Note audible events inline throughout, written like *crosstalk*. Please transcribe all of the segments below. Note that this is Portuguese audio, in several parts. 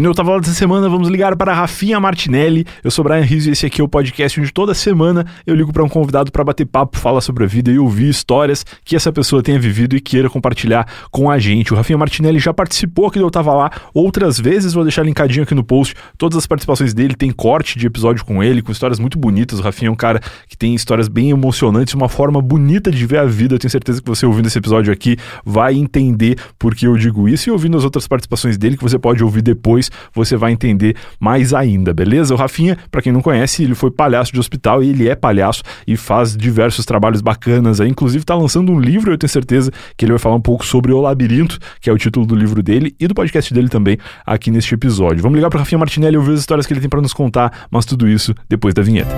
No Eu Tava Lá dessa semana, vamos ligar para Rafinha Martinelli. Eu sou Brian Rizzo e esse aqui é o podcast onde toda semana eu ligo para um convidado para bater papo, falar sobre a vida e ouvir histórias que essa pessoa tenha vivido e queira compartilhar com a gente. O Rafinha Martinelli já participou aqui do Lá outras vezes, vou deixar linkadinho aqui no post. Todas as participações dele, tem corte de episódio com ele, com histórias muito bonitas. O Rafinha é um cara que tem histórias bem emocionantes, uma forma bonita de ver a vida. Eu tenho certeza que você ouvindo esse episódio aqui vai entender por que eu digo isso e ouvindo as outras participações dele, que você pode ouvir depois, você vai entender mais ainda, beleza? O Rafinha, para quem não conhece, ele foi palhaço de hospital e ele é palhaço e faz diversos trabalhos bacanas aí. Inclusive, tá lançando um livro, eu tenho certeza que ele vai falar um pouco sobre O Labirinto, que é o título do livro dele e do podcast dele também aqui neste episódio. Vamos ligar para Rafinha Martinelli e ouvir as histórias que ele tem para nos contar, mas tudo isso depois da vinheta.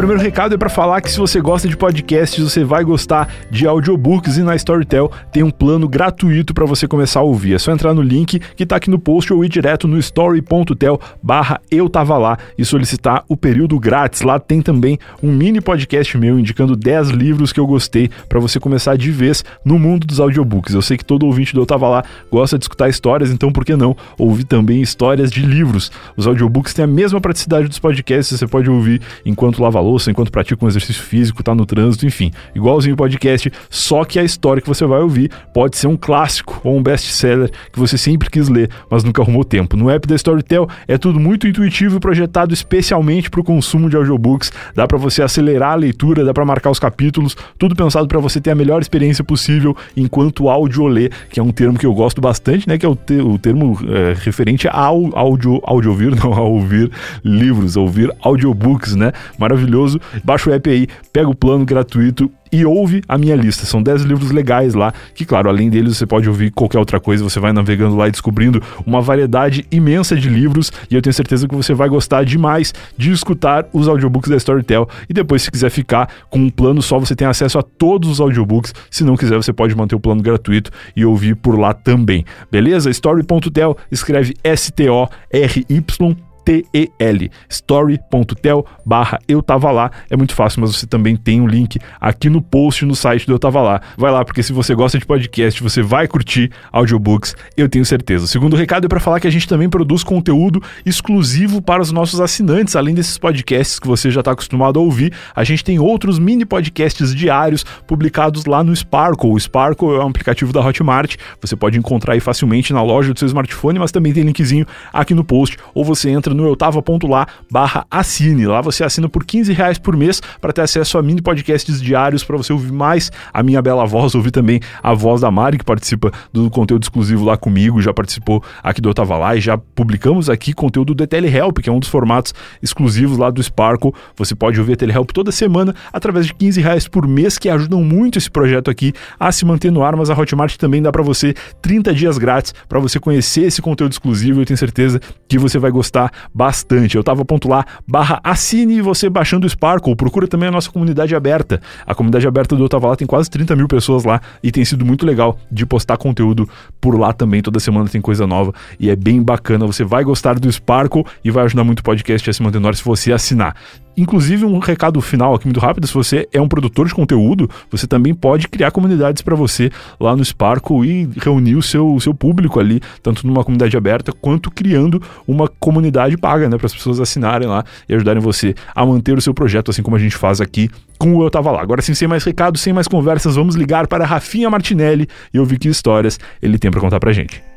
Primeiro recado é para falar que se você gosta de podcasts, você vai gostar de audiobooks e na Storytel tem um plano gratuito para você começar a ouvir. É só entrar no link que tá aqui no post ou ir direto no story.tel barra eu tava lá e solicitar o período grátis. Lá tem também um mini podcast meu indicando 10 livros que eu gostei para você começar de vez no mundo dos audiobooks. Eu sei que todo ouvinte do Eu Tava Lá gosta de escutar histórias, então por que não ouvir também histórias de livros? Os audiobooks têm a mesma praticidade dos podcasts, você pode ouvir enquanto lava louça, enquanto pratica um exercício físico, tá no trânsito, enfim. Igualzinho o podcast, só que a história que você vai ouvir pode ser um clássico ou um best-seller que você sempre quis ler, mas nunca arrumou tempo. No app da Storytel é tudo muito intuitivo e projetado especialmente para o consumo de audiobooks. Dá para você acelerar a leitura, dá para marcar os capítulos, tudo pensado para você ter a melhor experiência possível enquanto áudio lê, que é um termo que eu gosto bastante, né, que é o, te o termo é, referente ao áudio, áudio ouvir, *laughs* não, a ouvir livros, a ouvir audiobooks, né? Maravilhoso maravilhoso. Baixa o app aí, pega o plano gratuito e ouve a minha lista. São 10 livros legais lá, que, claro, além deles, você pode ouvir qualquer outra coisa. Você vai navegando lá e descobrindo uma variedade imensa de livros. E eu tenho certeza que você vai gostar demais de escutar os audiobooks da Storytel. E depois, se quiser ficar com um plano só, você tem acesso a todos os audiobooks. Se não quiser, você pode manter o plano gratuito e ouvir por lá também. Beleza? Story.tel escreve S-T-O-R-Y T-E-L, story.tel barra eu tava lá. É muito fácil, mas você também tem um link aqui no post no site do Eu Tava Lá. Vai lá, porque se você gosta de podcast, você vai curtir audiobooks, eu tenho certeza. O segundo recado é para falar que a gente também produz conteúdo exclusivo para os nossos assinantes. Além desses podcasts que você já está acostumado a ouvir, a gente tem outros mini podcasts diários publicados lá no Sparkle. O Sparkle é um aplicativo da Hotmart, você pode encontrar aí facilmente na loja do seu smartphone, mas também tem linkzinho aqui no post, ou você entra no eutava.lá barra assine. Lá você assina por 15 reais por mês para ter acesso a mini podcasts diários para você ouvir mais a minha bela voz, ouvir também a voz da Mari, que participa do conteúdo exclusivo lá comigo, já participou aqui do Eu Tava Lá e já publicamos aqui conteúdo do Telehelp, que é um dos formatos exclusivos lá do Sparkle. Você pode ouvir a Telehelp toda semana através de 15 reais por mês, que ajudam muito esse projeto aqui a se manter no ar, mas a Hotmart também dá para você 30 dias grátis para você conhecer esse conteúdo exclusivo. Eu tenho certeza que você vai gostar bastante. Eu tava ponto lá, barra assine você baixando o Sparkle, procura também a nossa comunidade aberta. A comunidade aberta do Eu Tava Lá tem quase 30 mil pessoas lá e tem sido muito legal de postar conteúdo por lá também. Toda semana tem coisa nova e é bem bacana. Você vai gostar do Sparkle e vai ajudar muito o podcast a se manter no ar se você assinar. Inclusive, um recado final aqui muito rápido: se você é um produtor de conteúdo, você também pode criar comunidades para você lá no Sparkle e reunir o seu, o seu público ali, tanto numa comunidade aberta quanto criando uma comunidade paga, né? Para as pessoas assinarem lá e ajudarem você a manter o seu projeto, assim como a gente faz aqui com o Eu Tava Lá. Agora sim, sem mais recados, sem mais conversas, vamos ligar para Rafinha Martinelli e ouvir que histórias ele tem para contar pra gente.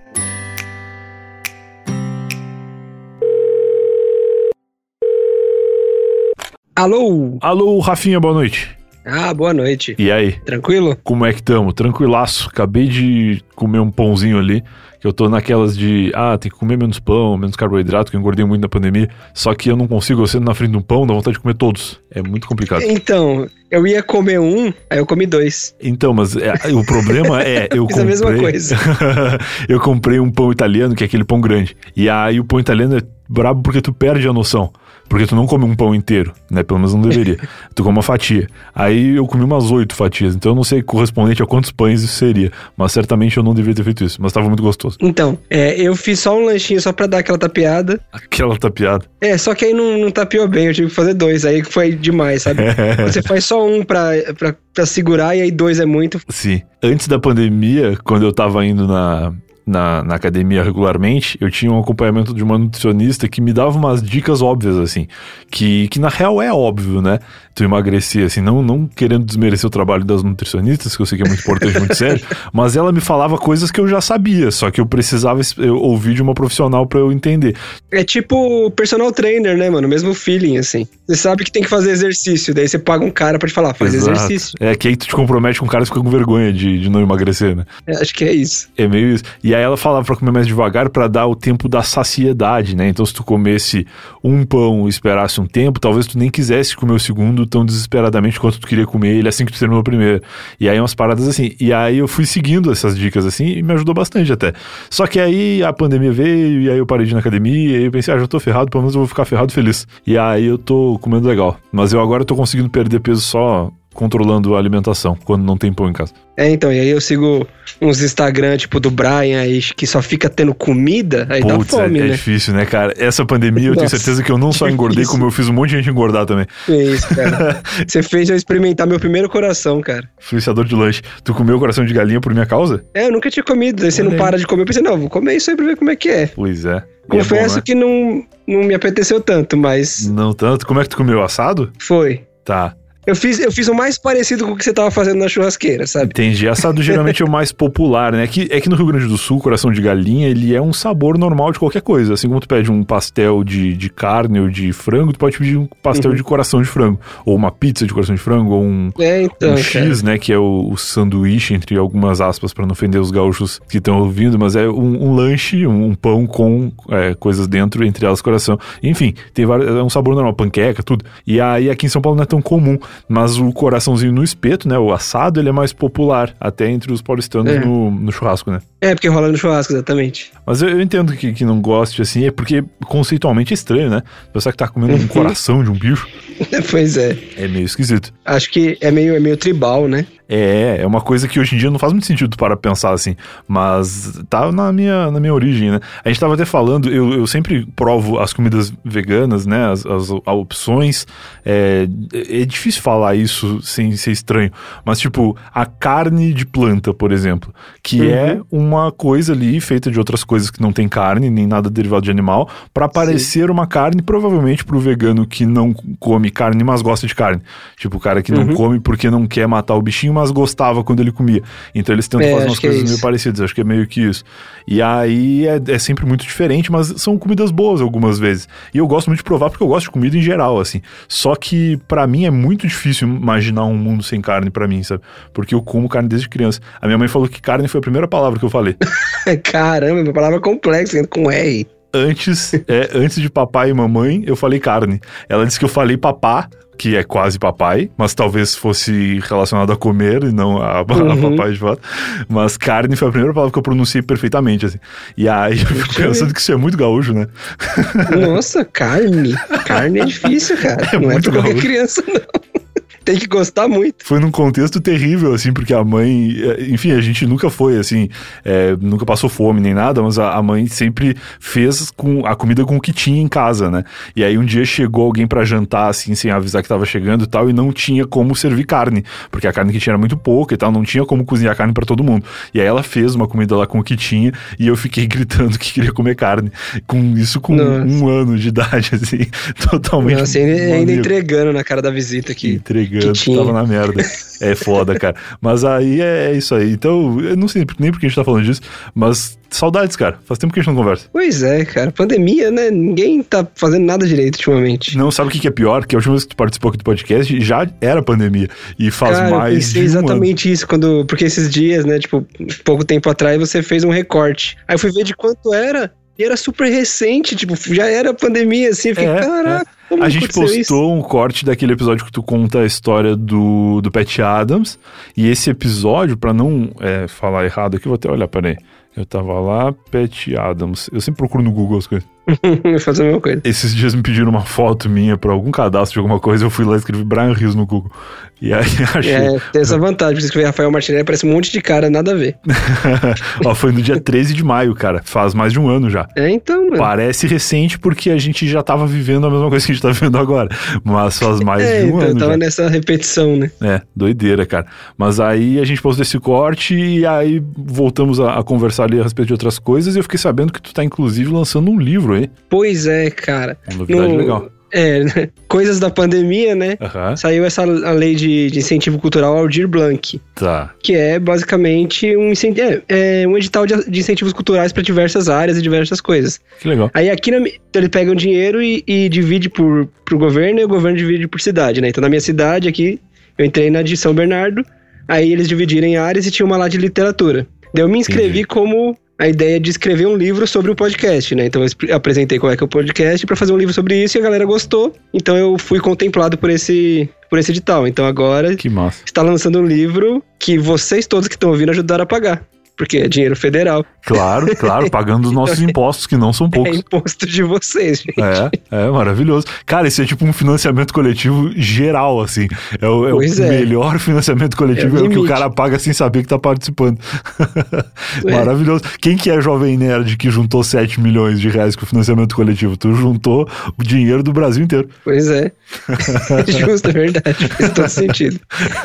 Alô? Alô, Rafinha, boa noite. Ah, boa noite. E aí? Tranquilo? Como é que tamo? Tranquilaço. Acabei de comer um pãozinho ali, que eu tô naquelas de, ah, tem que comer menos pão, menos carboidrato, que eu engordei muito na pandemia. Só que eu não consigo, eu sendo na frente de um pão, dá vontade de comer todos. É muito complicado. Então, eu ia comer um, aí eu comi dois. Então, mas é, o problema é, *laughs* eu Fiz a comprei... mesma coisa. *laughs* eu comprei um pão italiano, que é aquele pão grande. E aí o pão italiano é brabo porque tu perde a noção. Porque tu não come um pão inteiro, né? Pelo menos não deveria. *laughs* tu come uma fatia. Aí eu comi umas oito fatias. Então eu não sei correspondente a quantos pães isso seria. Mas certamente eu não deveria ter feito isso. Mas tava muito gostoso. Então, é, eu fiz só um lanchinho só pra dar aquela tapeada. Aquela tapeada. É, só que aí não, não tapeou bem, eu tive que fazer dois. Aí foi demais, sabe? *laughs* Você faz só um pra, pra, pra segurar e aí dois é muito. Sim. Antes da pandemia, quando eu tava indo na, na, na, academia regularmente, eu tinha um acompanhamento de uma nutricionista que me dava umas dicas óbvias, assim, que, que na real é óbvio, né? Tu emagrecer, assim, não, não querendo desmerecer o trabalho das nutricionistas, que eu sei que é muito importante, muito sério, *laughs* mas ela me falava coisas que eu já sabia, só que eu precisava eu ouvir de uma profissional para eu entender. É tipo personal trainer, né, mano? Mesmo feeling, assim. Você sabe que tem que fazer exercício, daí você paga um cara para te falar, faz Exato. exercício. É que aí tu te compromete com o cara e fica com vergonha de, de não emagrecer, né? É, acho que é isso. É meio isso. E aí ela falava pra comer mais devagar para dar o tempo da saciedade, né? Então se tu comesse um pão e esperasse um tempo, talvez tu nem quisesse comer o segundo tão desesperadamente quanto tu queria comer ele assim que tu terminou o primeiro. E aí umas paradas assim. E aí eu fui seguindo essas dicas assim e me ajudou bastante até. Só que aí a pandemia veio e aí eu parei de ir na academia e eu pensei, ah, já tô ferrado, pelo menos eu vou ficar ferrado feliz. E aí eu tô comendo legal. Mas eu agora tô conseguindo perder peso só controlando a alimentação quando não tem pão em casa. É, então, e aí eu sigo uns Instagram, tipo, do Brian aí, que só fica tendo comida, aí Puts, dá fome, é, né? É difícil, né, cara? Essa pandemia eu tenho certeza que eu não só *laughs* engordei, como eu fiz um monte de gente engordar também. É isso, cara. *laughs* Você fez eu experimentar meu primeiro coração, cara. Influenciador de lanche. Tu comeu coração de galinha por minha causa? É, eu nunca tinha comido. Aí você não para de comer, eu pensei, não, vou comer isso aí pra ver como é que é. Pois é. Confesso é bom, né? que não, não me apeteceu tanto, mas... Não tanto? Como é que tu comeu? Assado? Foi. Tá. Eu fiz, eu fiz o mais parecido com o que você tava fazendo na churrasqueira, sabe? Entendi. Assado geralmente é o mais popular, né? É que, é que no Rio Grande do Sul, coração de galinha, ele é um sabor normal de qualquer coisa. Assim como tu pede um pastel de, de carne ou de frango, tu pode pedir um pastel uhum. de coração de frango. Ou uma pizza de coração de frango, ou um, é, então, um X, né? Que é o, o sanduíche, entre algumas aspas, para não ofender os gaúchos que estão ouvindo, mas é um, um lanche, um, um, pão com é, coisas dentro, entre elas coração. Enfim, tem vários, é um sabor normal, panqueca, tudo. E aí aqui em São Paulo não é tão comum, mas o coração coraçãozinho no espeto, né? O assado, ele é mais popular, até entre os paulistanos é. no, no, churrasco, né? É, porque rola no churrasco, exatamente. Mas eu, eu entendo que, que não goste, assim, é porque conceitualmente é estranho, né? Pensar que tá comendo um *laughs* coração de um bicho. pois é. É meio esquisito. Acho que é meio, é meio tribal, né? É, é uma coisa que hoje em dia não faz muito sentido para pensar assim, mas tá na minha, na minha origem, né? A gente tava até falando, eu, eu sempre provo as comidas veganas, né? As, as, opções. É, é difícil falar isso sem ser estranho, mas tipo, a carne de planta, por exemplo, que uhum. é uma coisa ali feita de outras coisas que não tem carne, nem nada derivado de animal, para parecer Sim. uma carne, provavelmente pro vegano que não come carne, mas gosta de carne. Tipo, o cara que uhum. não come porque não quer matar o bichinho, mas gostava quando ele comia. Então eles tentam é, fazer umas coisas é meio parecidas, acho que é meio que isso. E aí é, é, sempre muito diferente, mas são comidas boas algumas vezes. E eu gosto muito de provar porque eu gosto de comida em geral, assim. Só que para mim é muito difícil imaginar um mundo sem carne para mim, sabe? Porque eu como carne desde criança. A minha mãe falou que carne foi a primeira palavra que eu falei. *laughs* Caramba, uma palavra complexa, com R antes, é, antes de papai e mamãe, eu falei carne. Ela disse que eu falei papá que é quase papai, mas talvez fosse relacionado a comer e não a, *laughs* uhum. a papai de fato. Mas carne foi a primeira palavra que eu pronunciei perfeitamente, assim. E aí *laughs* eu fico pensando que isso é muito gaúcho, né? Nossa, carne. Carne é difícil, cara. *laughs* É não é pra qualquer gaúcho. criança, não tem que gostar muito. Foi num contexto terrível, assim, porque a mãe, é, enfim, a gente nunca foi, assim, é, nunca passou fome nem nada, mas a, a, mãe sempre fez com a comida com o que tinha em casa, né? E aí um dia chegou alguém para jantar, assim, sem avisar que tava chegando e tal, e não tinha como servir carne, porque a carne que tinha era muito pouca e tal, não tinha como cozinhar carne para todo mundo. E aí ela fez uma comida lá com o que tinha e eu fiquei *laughs* gritando que queria comer carne. Com isso com Nossa. um ano de idade, *laughs* assim, totalmente. Nossa, ainda, ainda entregando na cara da visita aqui. Entregando ligando, tava na merda. É foda, cara. Mas aí é, é isso aí. Então, eu não sei nem porque a gente tá falando disso, mas saudades, cara. Faz tempo que a gente não conversa. Pois é, cara. Pandemia, né? Ninguém tá fazendo nada direito ultimamente. Não, sabe o que é pior? Que a última vez que tu participou aqui do podcast já era pandemia. E faz cara, mais. Eu pensei de um exatamente ano. isso, quando. Porque esses dias, né? Tipo, pouco tempo atrás você fez um recorte. Aí eu fui ver de quanto era. E era super recente, tipo, já era pandemia, assim. Eu fiquei, é, caraca. É. Como a gente postou isso? um corte daquele episódio que tu conta a história do, do Pat Adams. E esse episódio, para não é, falar errado aqui, vou até olhar, peraí. Eu tava lá, Pat Adams. Eu sempre procuro no Google as coisas. *laughs* fazer a mesma coisa. Esses dias me pediram uma foto minha pra algum cadastro de alguma coisa, eu fui lá e escrevi Brian Rios no Google. E aí *laughs* achei. É, tem essa vantagem. Você escrever Rafael Martinelli, parece um monte de cara, nada a ver. *laughs* Ó, foi no dia 13 de maio, cara. Faz mais de um ano já. É, então, mano. Parece recente porque a gente já tava vivendo a mesma coisa que a gente tá vivendo agora. Mas faz mais é, de um então, ano. tava já. nessa repetição, né? É, doideira, cara. Mas aí a gente postou esse corte e aí voltamos a, a conversar ali a respeito de outras coisas e eu fiquei sabendo que tu tá, inclusive, lançando um livro aí. Pois é, cara. Uma novidade No- legal. É, né? *laughs* coisas da pandemia, né? Aham. Saiu essa a lei de, de incentivo cultural Aldir Blanc, Tá. que é basicamente um, é, é um edital de, de incentivos culturais para diversas áreas e diversas coisas. Que legal. Aí aqui na, pega o dinheiro e, e divide por pro governo e o governo divide por cidade, né? Então na minha cidade aqui, eu entrei na de São Bernardo, aí eles dividiram em áreas e tinha uma lá de literatura. Daí eu me inscrevi Entendi. como a ideia de escrever um livro sobre o podcast, né? Então eu apresentei qual é que é o podcast para fazer um livro sobre isso e a galera gostou. Então eu fui contemplado por esse por esse edital. Então agora está lançando um livro que vocês todos que estão ouvindo ajudaram a pagar. Porque é dinheiro federal. Claro, claro, pagando os nossos *laughs* impostos, que não são É poucos. imposto de vocês, gente. É, é maravilhoso. Cara, isso é tipo um financiamento coletivo geral, assim. É o, é o é. melhor financiamento coletivo, É é, o o que o cara paga sem saber que tá participando. É. Maravilhoso. Quem que é jovem nerd que juntou 7 milhões de reais com o financiamento coletivo? Tu juntou o dinheiro do Brasil inteiro. Pois é. *laughs* Justo, é verdade. Faz todo sentido.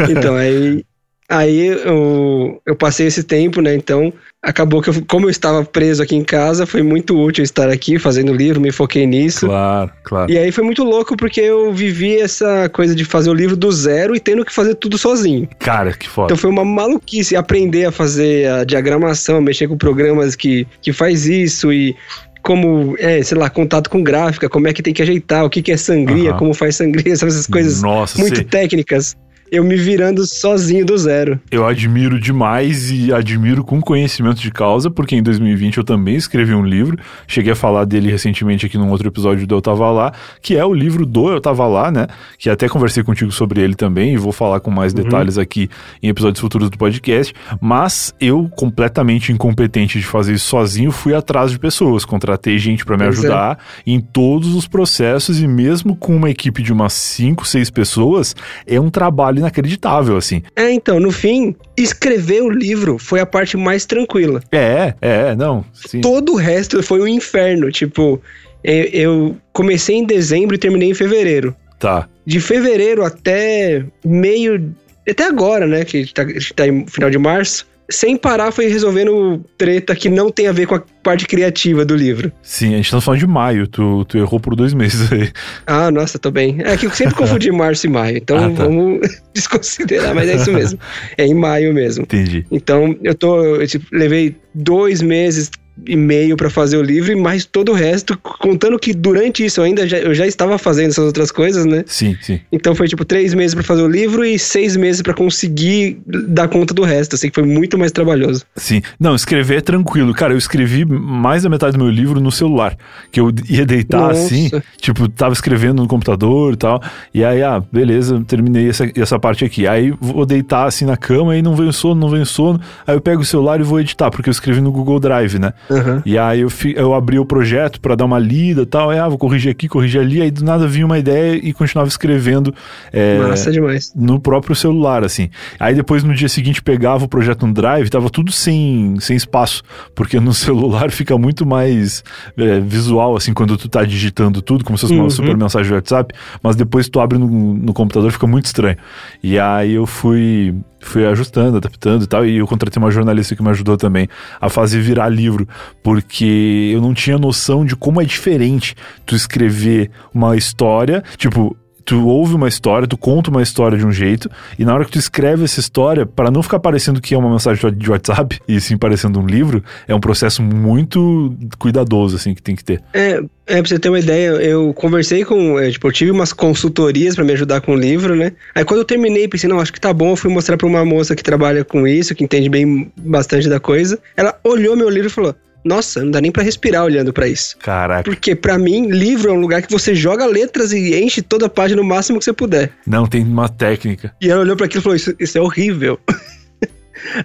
Então, aí, aí eu, eu passei esse tempo, né? Então, acabou que, eu, como eu estava preso aqui em casa, foi muito útil estar aqui fazendo livro, me foquei nisso. Claro, claro. E aí foi muito louco porque eu vivi essa coisa de fazer o livro do zero e tendo que fazer tudo sozinho. Cara, que foda. Então foi uma maluquice aprender a fazer a diagramação, mexer com programas que, que faz isso e como, é, sei lá, contato com gráfica, como é que tem que ajeitar, o que, que é sangria, Aham. como faz sangria, sabe, *laughs* essas coisas Nossa, muito sei. técnicas. Eu me virando sozinho do zero. Eu admiro demais e admiro com conhecimento de causa, porque em 2020 eu também escrevi um livro, cheguei a falar dele recentemente aqui num outro episódio do Eu Tava Lá, que é o livro do Eu Tava Lá, né? Que até conversei contigo sobre ele também e vou falar com mais detalhes aqui em episódios futuros do podcast, mas eu, completamente incompetente de fazer isso sozinho, fui atrás de pessoas, contratei gente pra me Pois é. ajudar em todos os processos e mesmo com uma equipe de umas 5, 6 pessoas, é um trabalho inacreditável, assim. É, então, no fim, escrever o livro foi a parte mais tranquila. É, é, não. Sim. Todo o resto foi um inferno. Tipo, eu, eu comecei em dezembro e terminei em fevereiro. Tá. De fevereiro até meio. Até agora, né? Que tá, tá em final de março. Sem parar, foi resolvendo treta que não tem a ver com a parte criativa do livro. Sim, a gente tá falando de maio. Tu, tu errou por dois meses aí. Ah, nossa, tô bem. É que eu sempre confundi março e maio. Então *laughs* Ah, tá. vamos *laughs* desconsiderar, mas é isso mesmo. É em maio mesmo. Entendi. Então, eu tô. Eu, tipo, levei dois meses e meio pra fazer o livro, e mais todo o resto, contando que durante isso eu ainda já, eu já estava fazendo essas outras coisas, né? Sim, sim. Então foi tipo três meses pra fazer o livro e seis meses pra conseguir dar conta do resto. Assim que foi muito mais trabalhoso. Sim. Não, escrever é tranquilo. Cara, eu escrevi mais da metade do meu livro no celular. Que eu ia deitar Nossa. assim, tipo, tava escrevendo no computador e tal. E aí, ah, beleza, terminei essa, essa parte aqui. Aí vou deitar assim na cama e não vem sono, não vem sono. Aí eu pego o celular e vou editar, porque eu escrevi no Google Drive, né? Aham. E aí eu, fi- eu abri o projeto pra dar uma lida e tal. Aí, ah, vou corrigir aqui, corrigir ali. Aí do nada vinha uma ideia e continuava escrevendo. é, Massa demais. no próprio celular, assim. Aí depois no dia seguinte pegava o projeto no Drive, tava tudo sem, sem espaço, porque no *laughs* celular fica muito mais é, visual, assim, quando tu tá digitando tudo, como se fosse uma Uhum. super mensagem do WhatsApp, mas depois tu abre no, no computador fica muito estranho. E aí eu fui fui ajustando, adaptando e tal, e eu contratei uma jornalista que me ajudou também a fazer virar livro, porque eu não tinha noção de como é diferente tu escrever uma história, tipo, tu ouve uma história, tu conta uma história de um jeito, e na hora que tu escreve essa história, para não ficar parecendo que é uma mensagem de WhatsApp, *laughs* e sim parecendo um livro, é um processo muito cuidadoso, assim, que tem que ter. É, é, pra você ter uma ideia, eu conversei com. é, tipo, eu tive umas consultorias pra me ajudar com o livro, né? Aí quando eu terminei, pensei, não, acho que tá bom. Eu fui mostrar pra uma moça que trabalha com isso, que entende bem bastante da coisa. Ela olhou meu livro e falou: Nossa, não dá nem pra respirar olhando pra isso. Caraca. Porque pra mim, livro é um lugar que você joga letras e enche toda a página o máximo que você puder. Não, tem uma técnica. E ela olhou pra aquilo e falou: Isso, isso é horrível. *laughs*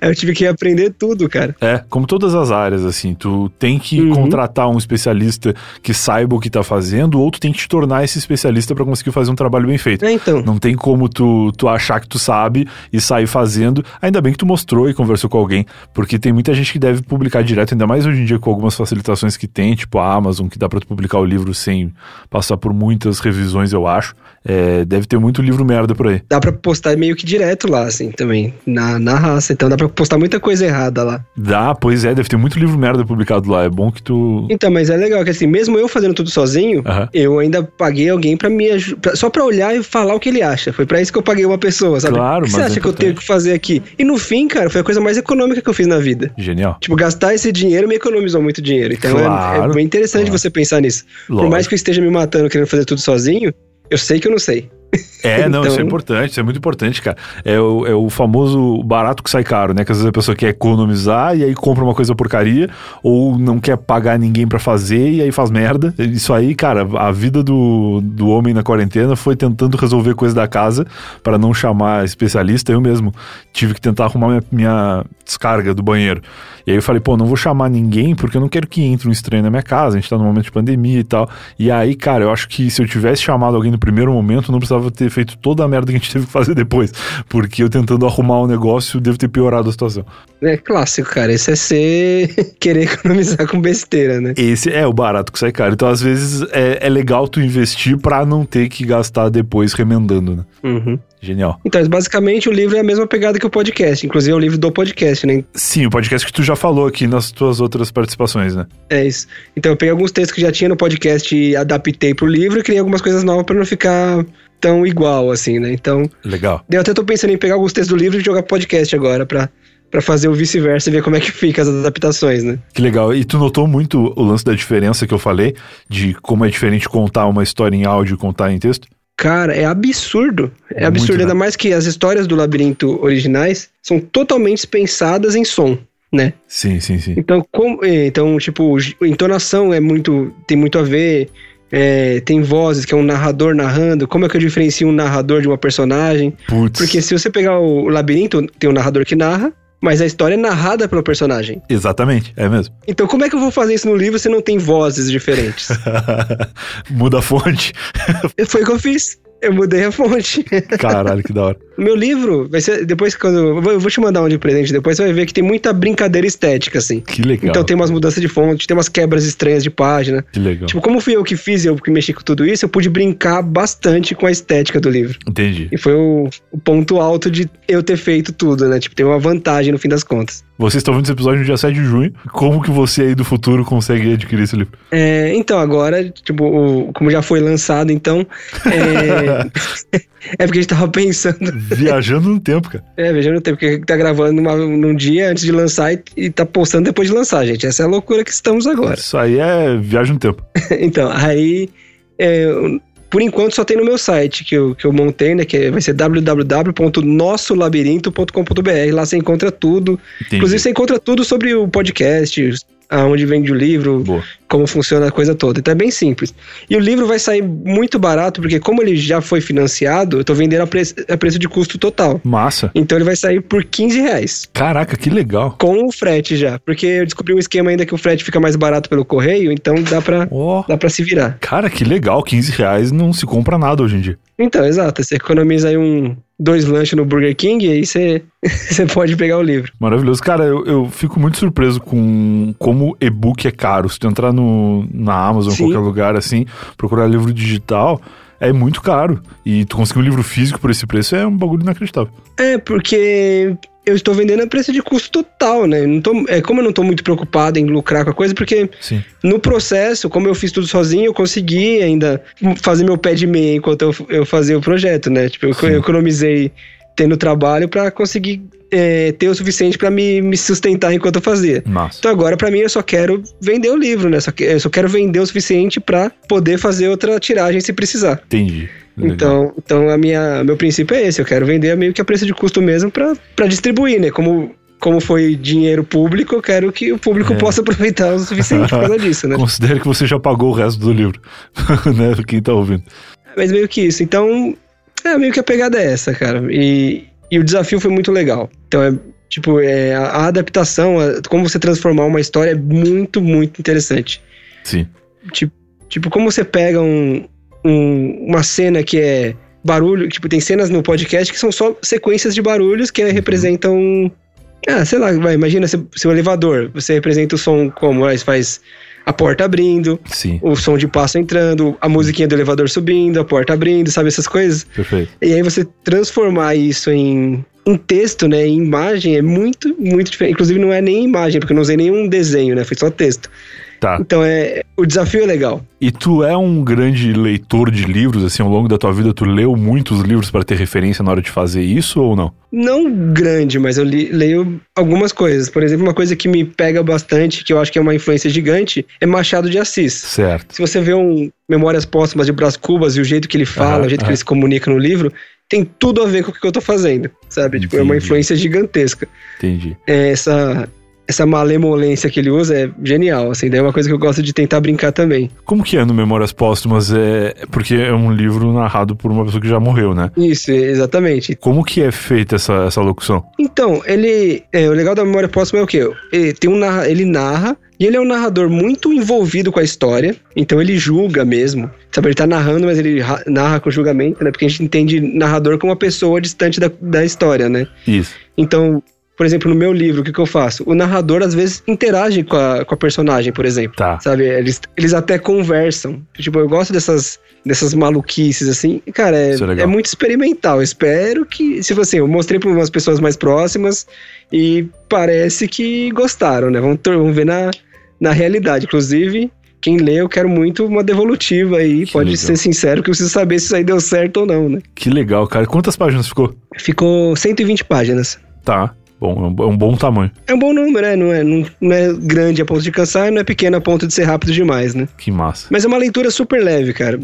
Eu tive que aprender tudo, cara. É, como todas as áreas, assim, tu tem que Uhum. contratar um especialista que saiba o que tá fazendo, ou tu tem que te tornar esse especialista pra conseguir fazer um trabalho bem feito. É, então. Não tem como tu, tu achar que tu sabe e sair fazendo. Ainda bem que tu mostrou e conversou com alguém, porque tem muita gente que deve publicar direto, ainda mais hoje em dia com algumas facilitações que tem, tipo a Amazon, que dá pra tu publicar o livro sem passar por muitas revisões, eu acho. É, deve ter muito livro merda por aí. Dá pra postar meio que direto lá, assim, também. Na, na raça. Então dá pra postar muita coisa errada lá. Dá, pois é, deve ter muito livro merda publicado lá. É bom que tu. Então, mas é legal que assim, mesmo eu fazendo tudo sozinho, eu ainda paguei alguém pra me ajudar. Só pra olhar e falar o que ele acha. Foi pra isso que eu paguei uma pessoa, sabe? Claro, o que você mas é acha que eu tenho que fazer aqui? E no fim, cara, foi a coisa mais econômica que eu fiz na vida. Genial. Tipo, gastar esse dinheiro me economizou muito dinheiro. Então é- Claro, é, bem interessante claro. você pensar nisso. Por Lógico. mais que eu esteja me matando querendo fazer tudo sozinho, eu sei que eu não sei. É, não, isso é Então- importante, isso é muito importante, cara. É o, é o famoso barato que sai caro, né? Que às vezes a pessoa quer economizar e aí compra uma coisa porcaria, ou não quer pagar ninguém pra fazer e aí faz merda. Isso aí, cara, a vida do, do homem na quarentena foi tentando resolver coisa da casa para não chamar especialista. Eu mesmo tive que tentar arrumar minha, minha descarga do banheiro. E aí eu falei, pô, não vou chamar ninguém porque eu não quero que entre um estranho na minha casa, a gente tá num momento de pandemia e tal. E aí, cara, eu acho que se eu tivesse chamado alguém no primeiro momento, não precisava ter feito toda a merda que a gente teve que fazer *laughs* depois. Porque eu tentando arrumar o negócio, devo ter piorado a situação. É clássico, cara. Esse é ser *laughs* querer economizar com besteira, né? Esse é o barato que sai caro. Então, às vezes, é, é legal tu investir pra não ter que gastar depois remendando, né? Uhum. Genial. Então, basicamente, o livro é a mesma pegada que o podcast. Inclusive, é o livro do podcast, né? Sim, o podcast que tu já falou aqui nas tuas outras participações, né? É isso. Então, eu peguei alguns textos que já tinha no podcast e adaptei pro livro e criei algumas coisas novas pra não ficar tão igual, assim, né? Então, Legal. eu até tô pensando em pegar alguns textos do livro e jogar podcast agora pra, pra fazer o vice-versa e ver como é que fica as adaptações, né? Que legal. E tu notou muito o lance da diferença que eu falei, de como é diferente contar uma história em áudio e contar em texto? Cara, é absurdo. É Muito, absurdo, ainda mais que as histórias do labirinto originais são totalmente pensadas em som, né? Sim, sim, sim. Então, como, é, então tipo, entonação é muito, tem muito a ver. é, tem vozes que é um narrador narrando. Como é que eu diferencio um narrador de uma personagem? Putz. Porque se você pegar o labirinto, tem um narrador que narra, mas a história é narrada pelo personagem. Exatamente, é mesmo. Então, como é que eu vou fazer isso no livro se não tem vozes diferentes? *laughs* Muda a fonte. *laughs* Foi o que eu fiz. Eu mudei a fonte. *laughs* Caralho, que da hora. Meu livro vai ser. Depois, quando. Eu vou, te mandar um de presente depois, você vai ver que tem muita brincadeira estética, assim. Que legal. Então tem umas mudanças de fonte, tem umas quebras estranhas de página. Que legal. Tipo, como fui eu que fiz e eu que mexi com tudo isso, eu pude brincar bastante com a estética do livro. Entendi. E foi o, o ponto alto de eu ter feito tudo, né? Tipo, tem uma vantagem no fim das contas. Vocês estão vendo esse episódio no dia 7 de junho. Como que você aí do futuro consegue adquirir esse livro? É, então, agora, tipo, o- como já foi lançado, então. É, *laughs* é porque a gente tava pensando. Viajando no tempo, cara. É, veja no tempo, porque tá gravando numa- num dia antes de lançar e, e tá postando depois de lançar, gente. Essa é a loucura que estamos agora. Isso aí é viagem no tempo. *laughs* então, aí. é, por enquanto só tem no meu site que eu, que eu montei, né? Que vai ser www.nossolabirinto.com.br. Lá você encontra tudo. Entendi. Inclusive, você encontra tudo sobre o podcast, aonde vende o livro, Boa. Como funciona a coisa toda. Então é bem simples. E o livro vai sair muito barato, porque como ele já foi financiado, eu tô vendendo a, pre a preço de custo total. Massa. Então ele vai sair por 15 reais. Caraca, que legal. Com o frete já. Porque eu descobri um esquema ainda que o frete fica mais barato pelo correio, então dá pra, Ó. dá pra se virar. Cara, que legal. 15 reais não se compra nada hoje em dia. Então, exato. Você economiza aí um, dois lanches no Burger King e aí você, *laughs* você pode pegar o livro. Maravilhoso. Cara, eu, eu fico muito surpreso com como e-book é caro. Se tu entrar no, na Amazon, Sim. qualquer lugar assim, procurar livro digital, é muito caro. E tu conseguir um livro físico por esse preço é um bagulho inacreditável. É, porque eu estou vendendo a preço de custo total, né? Não tô, é, como eu não estou muito preocupado em lucrar com a coisa, porque Sim. no processo, como eu fiz tudo sozinho, eu consegui ainda fazer meu pé de meia enquanto eu, eu fazia o projeto, né? Tipo, eu, eu economizei tendo trabalho para conseguir é, ter o suficiente para me, me sustentar enquanto eu fazia. Massa. Então agora, pra mim, eu só quero vender o livro, né? Só que, eu só quero vender o suficiente pra poder fazer outra tiragem se precisar. Entendi. Legal. Então, então a minha, meu princípio é esse. Eu quero vender meio que a preço de custo mesmo pra, pra distribuir, né? Como, como foi dinheiro público, eu quero que o público É. possa aproveitar o suficiente por causa disso, né? *laughs* Considere que você já pagou o resto do livro, *laughs* né? Quem tá ouvindo. Mas meio que isso. Então, é meio que a pegada é essa, cara. E, e o desafio foi muito legal. Então, é, Tipo, é, a, a adaptação, a- como você transformar uma história é muito, muito interessante. Sim. Tipo, tipo como você pega um, um- uma cena que é barulho, tipo, tem cenas no podcast que são só sequências de barulhos que representam. Ah, sei lá, vai, imagina seu, seu elevador. Você representa o som como aí você faz a porta abrindo, Sim. o som de passo entrando, a musiquinha do elevador subindo, a porta abrindo, sabe essas coisas? Perfeito. E aí você transformar isso em, em texto, né, em imagem, é muito, muito diferente. Inclusive não é nem imagem, porque eu não usei nenhum desenho, né, foi só texto. Tá. Então é, o desafio é legal. E tu é um grande leitor de livros, assim, ao longo da tua vida, tu leu muitos livros para ter referência na hora de fazer isso ou não? Não grande, mas eu li- leio algumas coisas. Por exemplo, uma coisa que me pega bastante, que eu acho que é uma influência gigante, é Machado de Assis. Certo. Se você vê um Memórias Póstumas de Brás Cubas e o jeito que ele fala, Aham, o jeito que aham. ele se comunica no livro, tem tudo a ver com o que eu tô fazendo, sabe? Tipo, é uma influência gigantesca. Entendi. É, essa, essa malemolência que ele usa é genial, assim, daí é uma coisa que eu gosto de tentar brincar também. Como que é no Memórias Póstumas? É porque é um livro narrado por uma pessoa que já morreu, né? Isso, exatamente. Como que é feita essa, essa locução? Então, ele. é, o legal da memória póstuma é o quê? Ele, tem um narra, ele narra, e ele é um narrador muito envolvido com a história, então ele julga mesmo. Sabe, ele tá narrando, mas ele ra- narra com julgamento, né? Porque a gente entende narrador como uma pessoa distante da, da história, né? Isso. Então, por exemplo, no meu livro, o que, que eu faço? O narrador às vezes interage com a, com a personagem, por exemplo. Tá. Sabe? Eles, eles até conversam. Tipo, eu gosto dessas, dessas maluquices, assim. Cara, é, é é muito experimental. Eu espero que. Se assim, eu mostrei para umas pessoas mais próximas e parece que gostaram, né? Vamos, vamos ver na, na realidade. Inclusive. Quem lê, eu quero muito uma devolutiva aí. Que Pode legal. ser sincero que eu preciso saber se isso aí deu certo ou não, né? Que legal, cara. Quantas páginas ficou? Ficou 120 páginas. Tá. Bom, é um, é um bom tamanho. É um bom número, né? Não é, não, não é grande a ponto de cansar, não é pequeno a ponto de ser rápido demais, né? Que massa. Mas é uma leitura super leve, cara.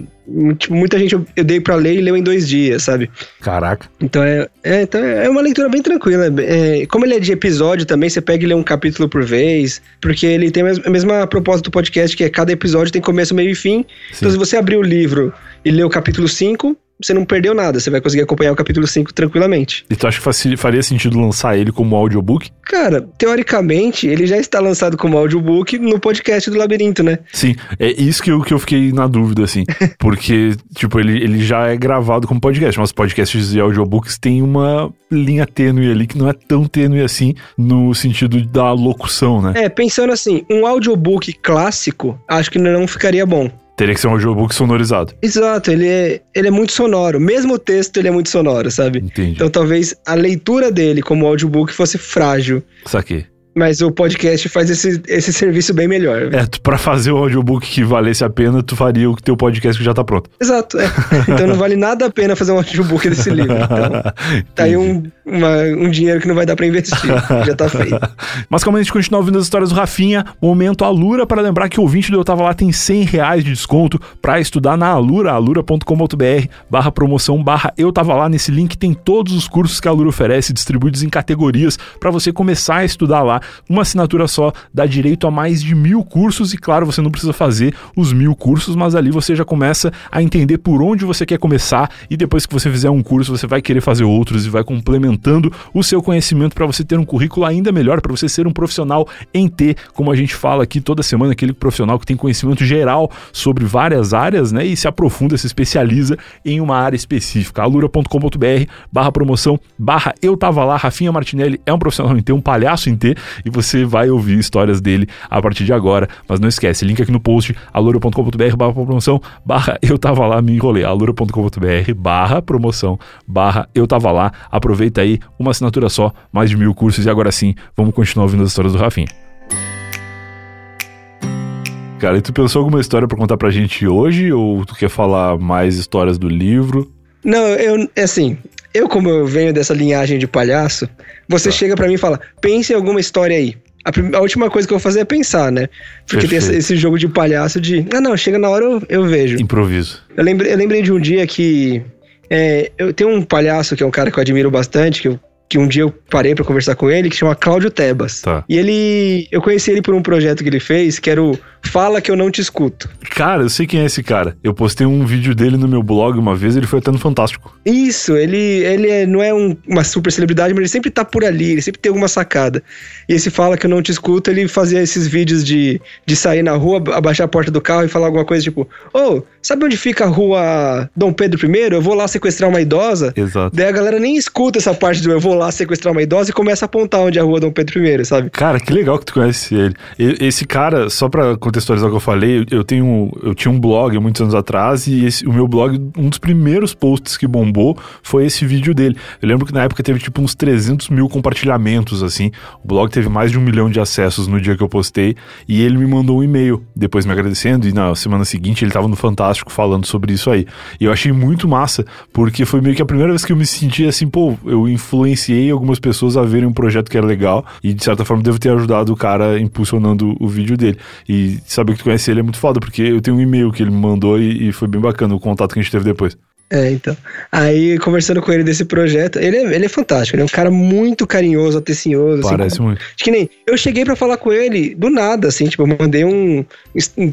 Muita gente eu, dei pra ler e leu em dois dias, sabe? Caraca. Então é, é, então é uma leitura bem tranquila. É, como ele é de episódio também, você pega e lê um capítulo por vez, porque ele tem a mes- a mesma proposta do podcast, que é cada episódio tem começo, meio e fim. Então, se você abrir o livro e ler o capítulo 5, você não perdeu nada, você vai conseguir acompanhar o capítulo 5 tranquilamente. E tu acha que faria sentido lançar ele como audiobook? Cara, teoricamente, ele já está lançado como audiobook no podcast do Labirinto, né? Sim, é isso que eu, que eu fiquei na dúvida, assim. *laughs* Porque, tipo, ele, ele já é gravado como podcast, mas podcasts e audiobooks têm uma linha tênue ali que não é tão tênue assim no sentido da locução, né? É, pensando assim, um audiobook clássico, acho que não ficaria bom. Teria que ser um audiobook sonorizado. Exato, ele é, ele é muito sonoro. Mesmo o texto, ele é muito sonoro, sabe? Entendi. Então talvez a leitura dele como audiobook fosse frágil. Saquei. Mas o podcast faz esse, esse serviço bem melhor. É, pra fazer o audiobook que valesse a pena, tu faria o teu podcast que já tá pronto. Exato, é. Então não vale nada a pena fazer um audiobook desse livro. Então, *laughs* tá aí um, uma- um dinheiro que não vai dar pra investir. *laughs* Já tá feito. Mas como a gente continua ouvindo as histórias do Rafinha, momento Alura para lembrar que o ouvinte do Eu Tava Lá tem 100 reais de desconto para estudar na Alura, alura.com.br barra promoção barra Eu Tava Lá. Nesse link tem todos os cursos que a Alura oferece, distribuídos em categorias para você começar a estudar lá. Uma assinatura só dá direito a mais de mil cursos e claro, você não precisa fazer os mil cursos, mas ali você já começa a entender por onde você quer começar e depois que você fizer um curso, você vai querer fazer outros e vai o seu conhecimento para você ter um currículo ainda melhor, para você ser um profissional em T, como a gente fala aqui toda semana, aquele profissional que tem conhecimento geral sobre várias áreas, né, e se aprofunda, se especializa em uma área específica. alura.com.br barra promoção, barra eu tava lá, Rafinha Martinelli é um profissional em T, um palhaço em T, e você vai ouvir histórias dele a partir de agora, mas não esquece, link aqui no post, alura.com.br barra promoção, barra eu tava lá, me enrolei, alura.com.br barra promoção, barra eu tava lá, aproveita aí, uma assinatura só, mais de mil cursos, e agora sim, vamos continuar ouvindo as histórias do Rafinha. Cara, e tu pensou alguma história pra contar pra gente hoje, ou tu quer falar mais histórias do livro? Não, eu, é assim, eu como eu venho dessa linhagem de palhaço, você Tá. chega pra mim e fala, pense em alguma história aí. A, prim- a última coisa que eu vou fazer é pensar, né? Porque tem esse, Perfeito. esse jogo de palhaço de, ah não, chega na hora eu, eu vejo. Improviso. Eu lembrei, eu lembrei de um dia que é, eu tenho um palhaço que é um cara que eu admiro bastante, que eu que um dia eu parei para conversar com ele, que chama Cláudio Tebas. Tá. E ele. Eu conheci ele por um projeto que ele fez, que era o Fala que eu não te escuto. Cara, eu sei quem é esse cara. Eu postei um vídeo dele no meu blog uma vez, ele foi até no Fantástico. Isso, ele, ele é, não é um- uma super celebridade, mas ele sempre tá por ali, ele sempre tem alguma sacada. E esse Fala que eu não te escuto, ele fazia esses vídeos de, de sair na rua, abaixar a porta do carro e falar alguma coisa tipo: Ô, sabe onde fica a rua Dom Pedro I? Eu vou lá sequestrar uma idosa. Exato. Daí a galera nem escuta essa parte do eu vou lá sequestrar uma idosa e começa a apontar onde é a rua Dom Pedro I, sabe? Cara, que legal que tu conhece ele. Esse cara, só pra contextualizar o que eu falei, eu tenho, eu tinha um blog há muitos anos atrás e esse- o meu blog, um dos primeiros posts que bombou foi esse vídeo dele. Eu lembro que na época teve tipo uns 300 mil compartilhamentos, assim. O blog teve mais de um milhão de acessos no dia que eu postei e ele me mandou um e-mail depois me agradecendo e na semana seguinte ele tava no Fantástico falando sobre isso aí. E eu achei muito massa, porque foi meio que a primeira vez que eu me senti assim, pô, eu influenciei algumas pessoas a verem um projeto que era legal e de certa forma devo ter ajudado o cara impulsionando o vídeo dele. E saber que tu conhece ele é muito foda, porque eu tenho um e-mail que ele me mandou e, e foi bem bacana o contato que a gente teve depois. É, então. Aí, conversando com ele desse projeto, ele é, ele é fantástico, ele é um cara muito carinhoso, atencioso. assim, Parece muito. Acho que nem. Eu cheguei pra falar com ele do nada, assim, tipo, eu mandei um.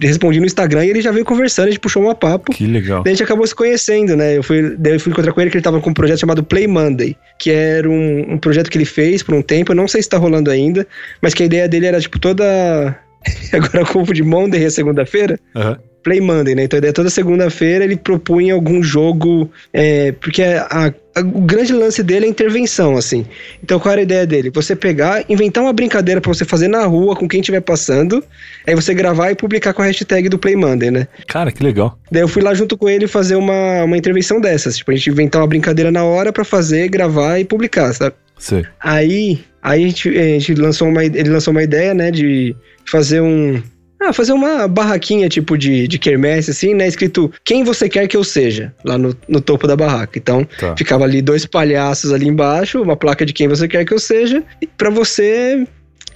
Respondi no Instagram e ele já veio conversando, a gente puxou um papo. Que legal. Daí a gente acabou se conhecendo, né? Eu fui, daí eu fui encontrar com ele que ele tava com um projeto chamado Play Monday, que era um, um projeto que ele fez por um tempo, eu não sei se tá rolando ainda, mas que a ideia dele era, tipo, toda. *laughs* Agora eu confundi Monday é segunda-feira. Aham. Play Monday, né? Então a ideia é toda segunda-feira ele propunha algum jogo. é, porque a- a- o grande lance dele é a intervenção, assim. Então qual era a ideia dele? Você pegar, inventar uma brincadeira pra você fazer na rua com quem estiver passando, aí você gravar e publicar com a hashtag do Play Monday, né? Cara, que legal. Daí eu fui lá junto com ele fazer uma, uma intervenção dessas. Tipo, a gente inventar uma brincadeira na hora pra fazer, gravar e publicar, sabe? Sei. Aí, aí a gente, a gente lançou uma, ele lançou uma ideia, né, de fazer um. Ah, fazer uma barraquinha tipo de, de quermesse, assim, né? Escrito quem você quer que eu seja, lá no, no topo da barraca. Então, Tá. ficava ali dois palhaços ali embaixo, uma placa de quem você quer que eu seja, e pra você.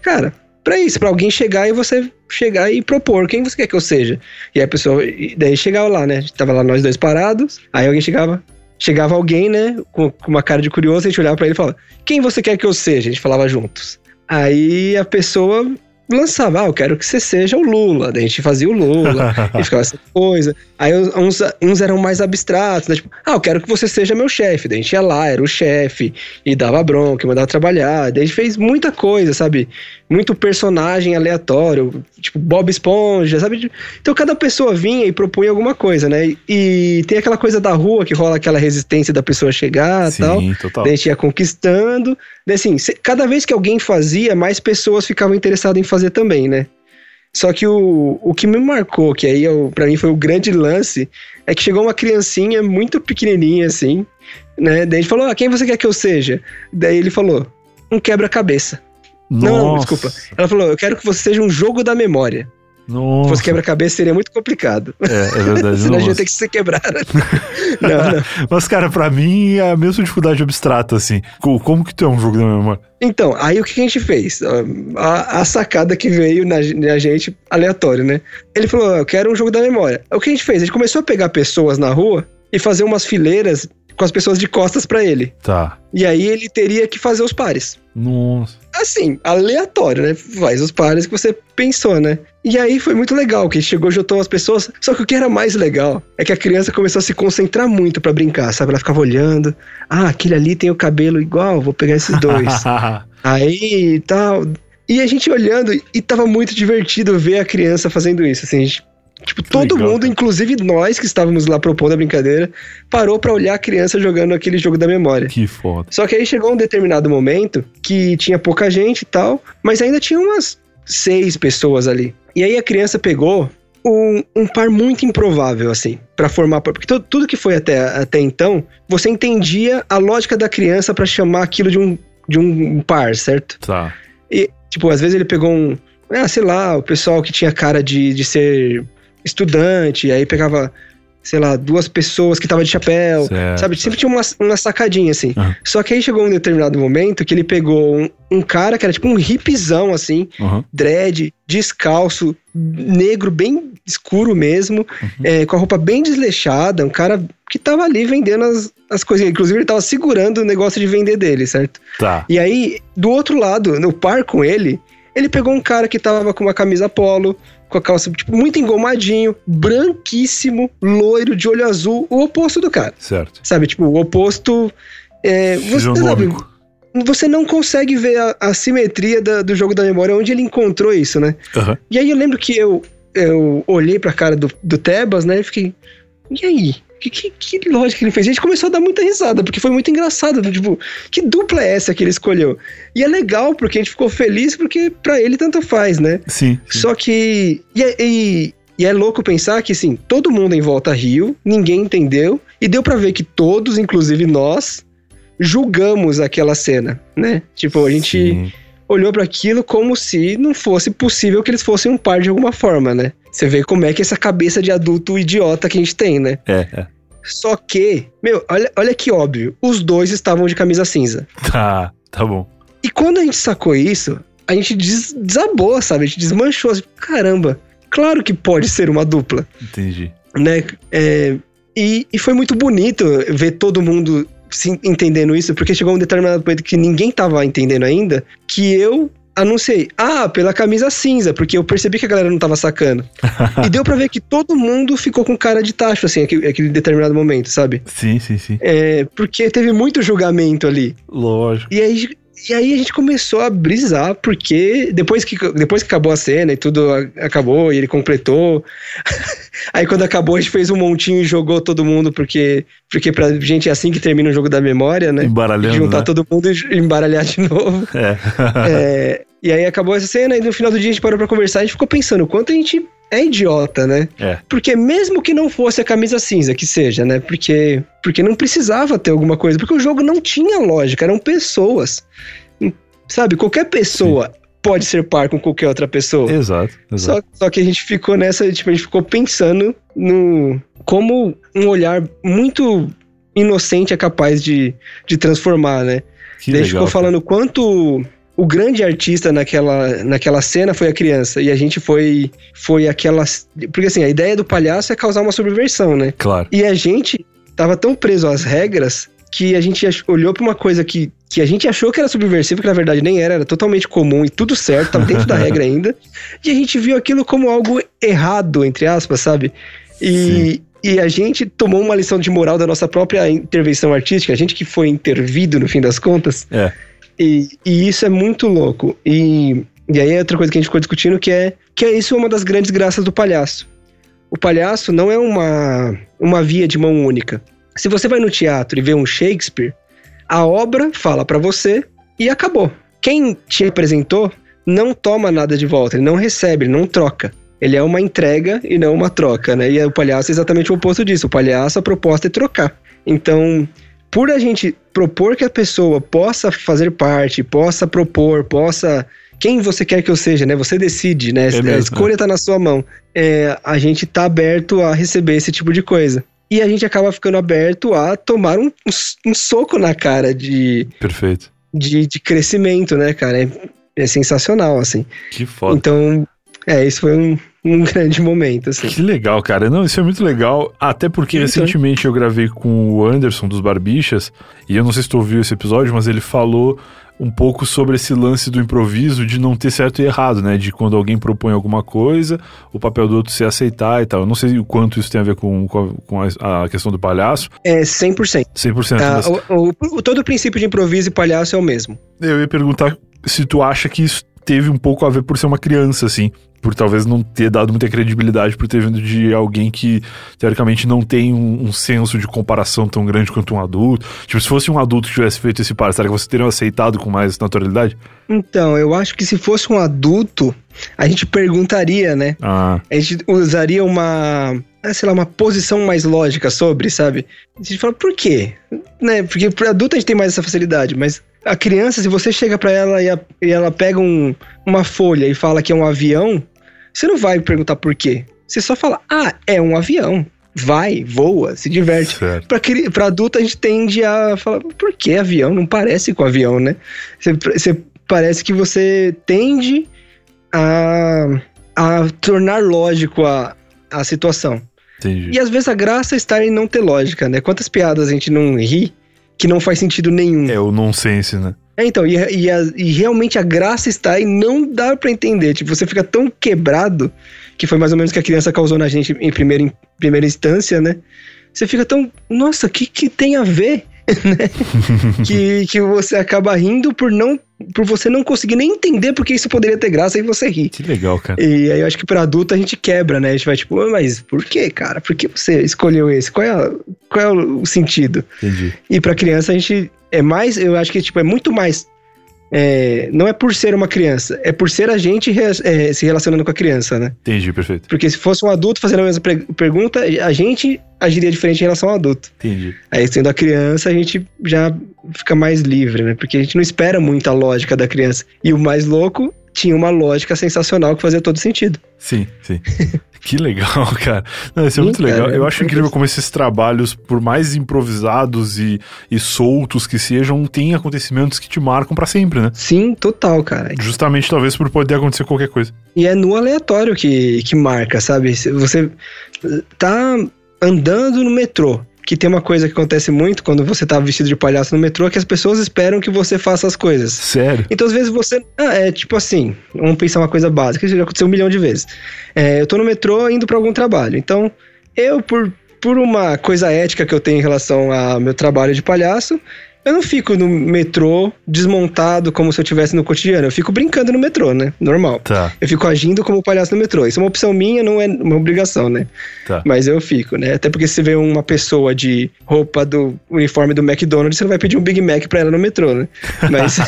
Cara, pra isso, pra alguém chegar e você chegar e propor quem você quer que eu seja. E aí a pessoa. e daí chegava lá, né? Tava lá nós dois parados, aí alguém chegava. Chegava alguém, né, com, com uma cara de curioso, a gente olhava pra ele e falava: Quem você quer que eu seja? A gente falava juntos. Aí a pessoa lançava, ah, eu quero que você seja o Lula. Daí a gente fazia o Lula, *laughs* e ficava essa coisa. Aí uns, uns eram mais abstratos, né? Tipo, ah, eu quero que você seja meu chefe. Daí a gente ia lá, era o chefe, e dava bronca, e mandava trabalhar. Daí a gente fez muita coisa, sabe? Muito personagem aleatório, tipo Bob Esponja, sabe? Então cada pessoa vinha e propunha alguma coisa, né? E tem aquela coisa da rua que rola aquela resistência da pessoa chegar e tal. Total. Daí a gente ia conquistando. Daí assim, cada vez que alguém fazia, mais pessoas ficavam interessadas em fazer também, né? Só que o, o que me marcou, que aí eu, pra mim foi o grande lance, é que chegou uma criancinha muito pequenininha assim, né? Daí a gente falou, ah, quem você quer que eu seja? Daí ele falou, um quebra-cabeça. Não, não, Nossa. desculpa. Ela falou, eu quero que você seja um jogo da memória. Se Nossa. fosse quebra-cabeça seria muito complicado. É, é *laughs* verdade. Senão a gente ia nossa. ter que se quebrar. *laughs* não, não. Mas, cara, pra mim é a mesma dificuldade abstrata, assim. Co- Como que tu é um jogo da memória? Então, aí o que a gente fez? A, a sacada que veio na, na gente, aleatório, né? Ele falou, eu quero um jogo da memória. O que a gente fez? A gente começou a pegar pessoas na rua e fazer umas fileiras com as pessoas de costas pra ele. Tá. E aí ele teria que fazer os pares. Nossa. Assim, aleatório, né? Faz os pares que você pensou, né? E aí foi muito legal, que chegou, juntou as pessoas. Só que o que era mais legal é que a criança começou a se concentrar muito pra brincar, sabe? Ela ficava olhando. Ah, aquele ali tem o cabelo igual, vou pegar esses dois. *laughs* Aí e tal. E a gente olhando, e tava muito divertido ver a criança fazendo isso, assim. a gente- tipo, Que todo legal, mundo, cara. inclusive nós que estávamos lá propondo a brincadeira, parou pra olhar a criança jogando aquele jogo da memória. que foda. Só que aí chegou um determinado momento que tinha pouca gente e tal, mas ainda tinha umas seis pessoas ali. E aí a criança pegou um, um par muito improvável, assim, pra formar. Porque tu- tudo que foi até, até então, você entendia a lógica da criança pra chamar aquilo de um, de um par, certo? Tá. E, tipo, às vezes ele pegou um. Ah, sei lá, o pessoal que tinha cara de, de ser estudante, aí pegava. sei lá, duas pessoas que tava de chapéu, Certo. sabe? Sempre tinha uma, uma sacadinha, assim. Aham. Só que aí chegou um determinado momento que ele pegou um, um cara que era tipo um hipzão, assim, Aham. dread, descalço, negro, bem escuro mesmo, Uhum. é, com a roupa bem desleixada, um cara que tava ali vendendo as, as coisinhas. Inclusive, ele tava segurando o negócio de vender dele, certo? Tá. E aí, do outro lado, no par com ele, ele pegou um cara que tava com uma camisa polo, com a calça, tipo, muito engomadinho, branquíssimo, loiro, de olho azul, o oposto do cara. Certo. Sabe, tipo, o oposto. É, você, sabe, você não consegue ver a, a simetria da- do jogo da memória, onde ele encontrou isso, né? Aham. E aí eu lembro que eu, eu olhei pra cara do, do Tebas, né? E fiquei. E aí? Que, que, que lógica ele fez? A gente começou a dar muita risada, porque foi muito engraçado. né? Tipo, que dupla é essa que ele escolheu? E é legal, porque a gente ficou feliz, porque pra ele tanto faz, né? Sim. sim. Só que. E é, e- e é louco pensar que, assim, todo mundo em volta riu, ninguém entendeu, e deu pra ver que todos, inclusive nós, julgamos aquela cena, né? Tipo, a gente Sim. Olhou pra aquilo como se não fosse possível que eles fossem um par de alguma forma, né? Você vê como é que essa cabeça de adulto idiota que a gente tem, né? É, é. Só que, meu, olha, olha que óbvio, os dois estavam de camisa cinza. Tá, tá bom. E quando a gente sacou isso, a gente des- desabou, sabe? A gente desmanchou. assim, Caramba, claro que pode ser uma dupla, Entendi. né? É, e, e foi muito bonito ver todo mundo entendendo isso, porque chegou um determinado momento que ninguém tava entendendo ainda, que eu anunciei, ah, pela camisa cinza, porque eu percebi que a galera não tava sacando. *laughs* e deu pra ver que todo mundo ficou com cara de tacho, assim, aquele, aquele determinado momento, sabe? Sim, sim, sim. É, porque teve muito julgamento ali. Lógico. E aí, e aí a gente começou a brisar, porque depois que, depois que acabou a cena e tudo acabou e ele completou. *laughs* aí quando acabou, a gente fez um montinho e jogou todo mundo, porque, porque pra gente é assim que termina o jogo da memória, né? Embaralhando, Juntar né? todo mundo e embaralhar de *laughs* novo. É. É, e aí acabou essa cena, e no final do dia a gente parou pra conversar e a gente ficou pensando quanto a gente é idiota, né? É. Porque mesmo que não fosse a camisa cinza, que seja, né? Porque, porque não precisava ter alguma coisa, porque o jogo não tinha lógica, eram pessoas. Sabe, qualquer pessoa pode ser par com qualquer outra pessoa. Exato, exato. Só, só que a gente ficou nessa, tipo, a gente ficou pensando no como um olhar muito inocente é capaz de, de transformar, né? Que Daí a gente ficou falando o quanto o grande artista naquela, naquela cena foi a criança. E a gente foi, foi aquela. Porque assim, a ideia do palhaço é causar uma subversão, né? Claro. E a gente tava tão preso às regras que a gente olhou pra uma coisa que, que a gente achou que era subversiva, que na verdade nem era, era totalmente comum e tudo certo, tava dentro da *laughs* regra ainda. E a gente viu aquilo como algo errado, entre aspas, sabe? E, e a gente tomou uma lição de moral da nossa própria intervenção artística, a gente que foi intervido no fim das contas. É. E, e isso é muito louco. E, e aí é outra coisa que a gente ficou discutindo que é que é isso uma das grandes graças do palhaço. O palhaço não é uma, uma via de mão única. Se você vai no teatro e vê um Shakespeare, a obra fala pra você e acabou. Quem te apresentou não toma nada de volta, ele não recebe, ele não troca. Ele é uma entrega e não uma troca, né? E o palhaço é exatamente o oposto disso. O palhaço, a proposta é trocar. Então, por a gente propor que a pessoa possa fazer parte, possa propor, possa. Quem você quer que eu seja, né? Você decide, né? mesmo, a escolha tá na sua mão. É, a gente tá aberto a receber esse tipo de coisa. E a gente acaba ficando aberto a tomar um, um, um soco na cara de, Perfeito. de, de crescimento, né, cara? É, é sensacional, assim. Que foda. Então, é, isso foi um, um *laughs* grande momento, assim. Que legal, cara. Não, isso é muito legal. Até porque Então. recentemente eu gravei com o Anderson dos Barbichas. E eu não sei se tu ouviu esse episódio, mas ele falou um pouco sobre esse lance do improviso de não ter certo e errado, né? De quando alguém propõe alguma coisa, o papel do outro ser aceitar e tal. Eu não sei o quanto isso tem a ver com, com, a, a- questão do palhaço. É 100%. 100%. Ah, mas o, o- o- todo o princípio de improviso e palhaço é o mesmo. eu ia perguntar se tu acha que isso teve um pouco a ver por ser uma criança, assim. Por talvez não ter dado muita credibilidade por ter vindo de alguém que, teoricamente, não tem um, um senso de comparação tão grande quanto um adulto. Tipo, se fosse um adulto que tivesse feito esse par, será que você teria aceitado com mais naturalidade? Então, eu acho que se fosse um adulto, a gente perguntaria, né? Ah, A gente usaria uma, ah, sei lá, uma posição mais lógica sobre, sabe? A gente fala, por quê? Né? Porque pro adulto a gente tem mais essa facilidade, mas a criança, se você chega pra ela e, a- e ela pega um- uma folha e fala que é um avião, você não vai perguntar por quê. Você só fala, ah, é um avião. vai, voa, se diverte. Pra adulto a gente tende a falar, por que avião? Não parece com avião, né? Você, você- parece que você tende a, a tornar lógico a, a situação. Entendi. E às vezes a graça está em não ter lógica, né? Quantas piadas a gente não ri que não faz sentido nenhum. É o nonsense, né? É, então, e, e, a- e realmente a graça está em não dar pra entender. Tipo, você fica tão quebrado, que foi mais ou menos o que a criança causou na gente em primeira, em primeira instância, né? Você fica tão. Nossa, o que, que tem a ver? Né? *laughs* que, que você acaba rindo por não. Por você não conseguir nem entender porque isso poderia ter graça e você ri. Que legal, cara. E aí eu acho que pra adulto a gente quebra, né? A gente vai tipo, "Ah, mas por que, cara? Por que você escolheu esse? Qual é, a- qual é o sentido? Entendi. E pra criança a gente é mais, eu acho que tipo é muito mais é, não é por ser uma criança, é por ser a gente re- é, se relacionando com a criança, né? Entendi, perfeito. Porque se fosse um adulto fazendo a mesma pergunta, a gente agiria diferente em relação ao adulto. Entendi. Aí sendo a criança, a gente já fica mais livre, né? Porque a gente não espera muita lógica da criança. E o mais louco tinha uma lógica sensacional que fazia todo sentido. Sim, sim. *laughs* que legal, *laughs* cara. Não, isso é Sim, muito legal. cara, Eu é acho incrível como esses trabalhos, por mais improvisados e, e soltos que sejam, têm acontecimentos que te marcam pra sempre, né? Sim, total, cara. Justamente, talvez, por poder acontecer qualquer coisa. E é no aleatório que, que marca, sabe? Você tá andando no metrô, que tem uma coisa que acontece muito quando você tá vestido de palhaço no metrô, que as pessoas esperam que você faça as coisas. Sério? Então, às vezes, você. Ah, é tipo assim, vamos pensar uma coisa básica, isso já aconteceu um milhão de vezes. É, eu tô no metrô indo pra algum trabalho. Então, eu, por, por uma coisa ética que eu tenho em relação ao meu trabalho de palhaço, eu não fico no metrô desmontado como se eu estivesse no cotidiano. Eu fico brincando no metrô, né? Normal. Tá, Eu fico agindo como palhaço no metrô. Isso é uma opção minha, não é uma obrigação, né? tá. Mas eu fico, né? Até porque se você vê uma pessoa de roupa do uniforme do McDonald's, você não vai pedir um Big Mac pra ela no metrô, né? Mas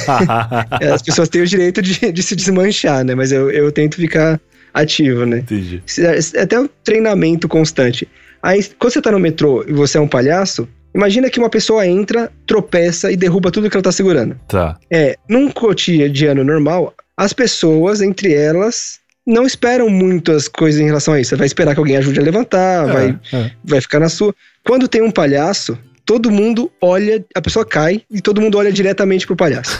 é, *laughs* *laughs* as pessoas têm o direito de, de se desmanchar, né? Mas eu, eu tento ficar ativo, né? Entendi. É até um treinamento constante. Aí, quando você tá no metrô e você é um palhaço, imagina que uma pessoa entra, tropeça e derruba tudo que ela tá segurando. Tá. É, num cotidiano normal, as pessoas, entre elas, não esperam muitas coisas em relação a isso. Você vai esperar que alguém ajude a levantar, vai, É, vai ficar na sua. Quando tem um palhaço, todo mundo olha, a pessoa cai e todo mundo olha diretamente pro palhaço.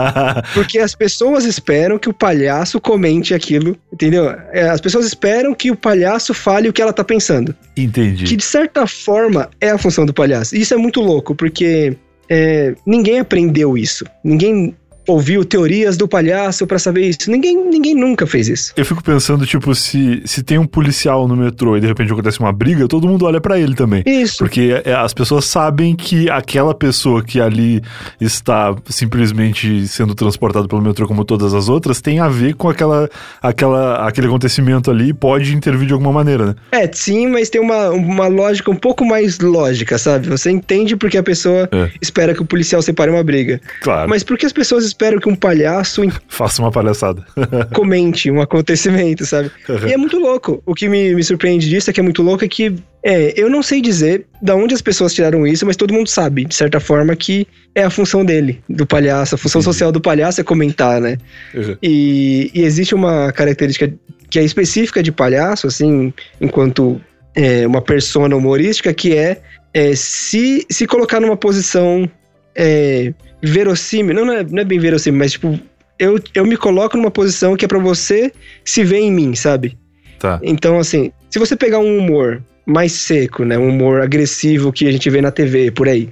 *laughs* Porque as pessoas esperam que o palhaço comente aquilo, entendeu? É, As pessoas esperam que o palhaço fale o que ela tá pensando. Entendi. Que de certa forma é a função do palhaço. E isso é muito louco, porque é, ninguém aprendeu isso. Ninguém ouviu teorias do palhaço pra saber isso. Ninguém, ninguém nunca fez isso. Eu fico pensando, tipo, se, se tem um policial no metrô e de repente acontece uma briga, todo mundo olha pra ele também. Isso. Porque é, as pessoas sabem que aquela pessoa que ali está simplesmente sendo transportada pelo metrô como todas as outras tem a ver com aquela, aquela, aquele acontecimento ali e pode intervir de alguma maneira, né? É, sim, mas tem uma, uma lógica um pouco mais lógica, sabe? Você entende porque a pessoa É. espera que o policial separe uma briga. Claro. Mas por que as pessoas esperam que um palhaço *laughs* Faça uma palhaçada. *laughs* comente um acontecimento, sabe? Uhum. E é muito louco. O que me, me surpreende disso é que é muito louco é que é, eu não sei dizer da onde as pessoas tiraram isso, mas todo mundo sabe, de certa forma, que é a função dele, do palhaço. A função social do palhaço é comentar, né? Uhum. E, e existe uma característica que é específica de palhaço, assim, enquanto é, uma persona humorística, que é, é, se, se colocar numa posição é, verossímil. Não, não é, não é bem verossímil, mas tipo, eu, eu me coloco numa posição que é pra você se ver em mim, sabe? Tá. Então, assim, se você pegar um humor mais seco, né? Um humor agressivo que a gente vê na TV, por aí.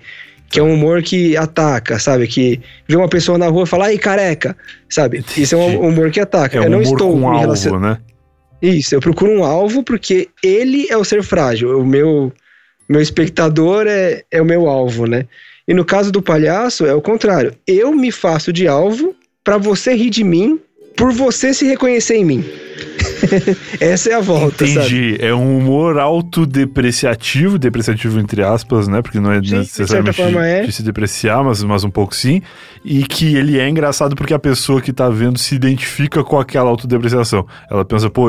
Que é um humor que ataca, sabe? Que vê uma pessoa na rua e fala, ai, careca, sabe? Isso é um humor que ataca. É eu um não humor estou com me alvo, relacion- né? Isso, eu procuro um alvo porque ele é o ser frágil. O meu, meu espectador é, é o meu alvo, né? E no caso do palhaço, é o contrário. Eu me faço de alvo pra você rir de mim por você se reconhecer em mim. *laughs* Essa é a volta, sabe? Entendi. É um humor autodepreciativo, depreciativo entre aspas, né? Porque não é Sim, de necessariamente forma é. de se depreciar, mas, mas um pouco sim. E que ele é engraçado porque a pessoa que tá vendo se identifica com aquela autodepreciação. Ela pensa, pô,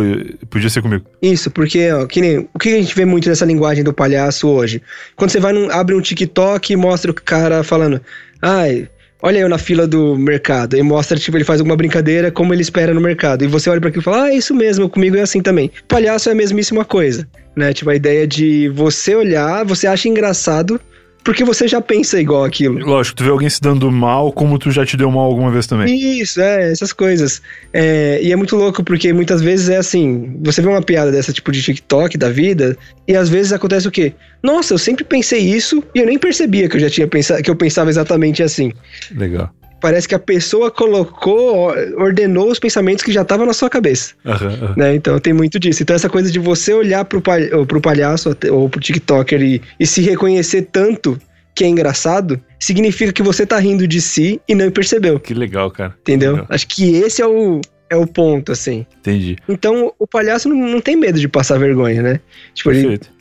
podia ser comigo. Isso, porque ó, que nem, o que a gente vê muito nessa linguagem do palhaço hoje? Quando você vai num, abre um TikTok e mostra o cara falando, ai, olha eu na fila do mercado. E mostra, tipo, ele faz alguma brincadeira como ele espera no mercado. E você olha para aquilo e fala, ah, é isso mesmo, comigo é assim também. Palhaço é a mesmíssima coisa, né? Tipo, a ideia de você olhar, você acha engraçado, porque você já pensa igual aquilo. Lógico, tu vê alguém se dando mal, como tu já te deu mal alguma vez também. Isso, é, essas coisas. É, e é muito louco, porque muitas vezes é assim: você vê uma piada dessa tipo de TikTok da vida, e às vezes acontece o quê? Nossa, eu sempre pensei isso e eu nem percebia que eu já tinha pensado, que eu pensava exatamente assim. Legal. Parece que a pessoa colocou, ordenou os pensamentos que já estavam na sua cabeça. Aham. Né? Então tem muito disso. Então essa coisa de você olhar pro, palha pro palhaço ou pro TikToker e, e se reconhecer tanto que é engraçado, significa que você tá rindo de si e não percebeu. Que legal, cara. Entendeu? Legal. Acho que esse é o, é o ponto, assim. Entendi. Então o palhaço não, não tem medo de passar vergonha, né? Tipo, Perfeito. ele,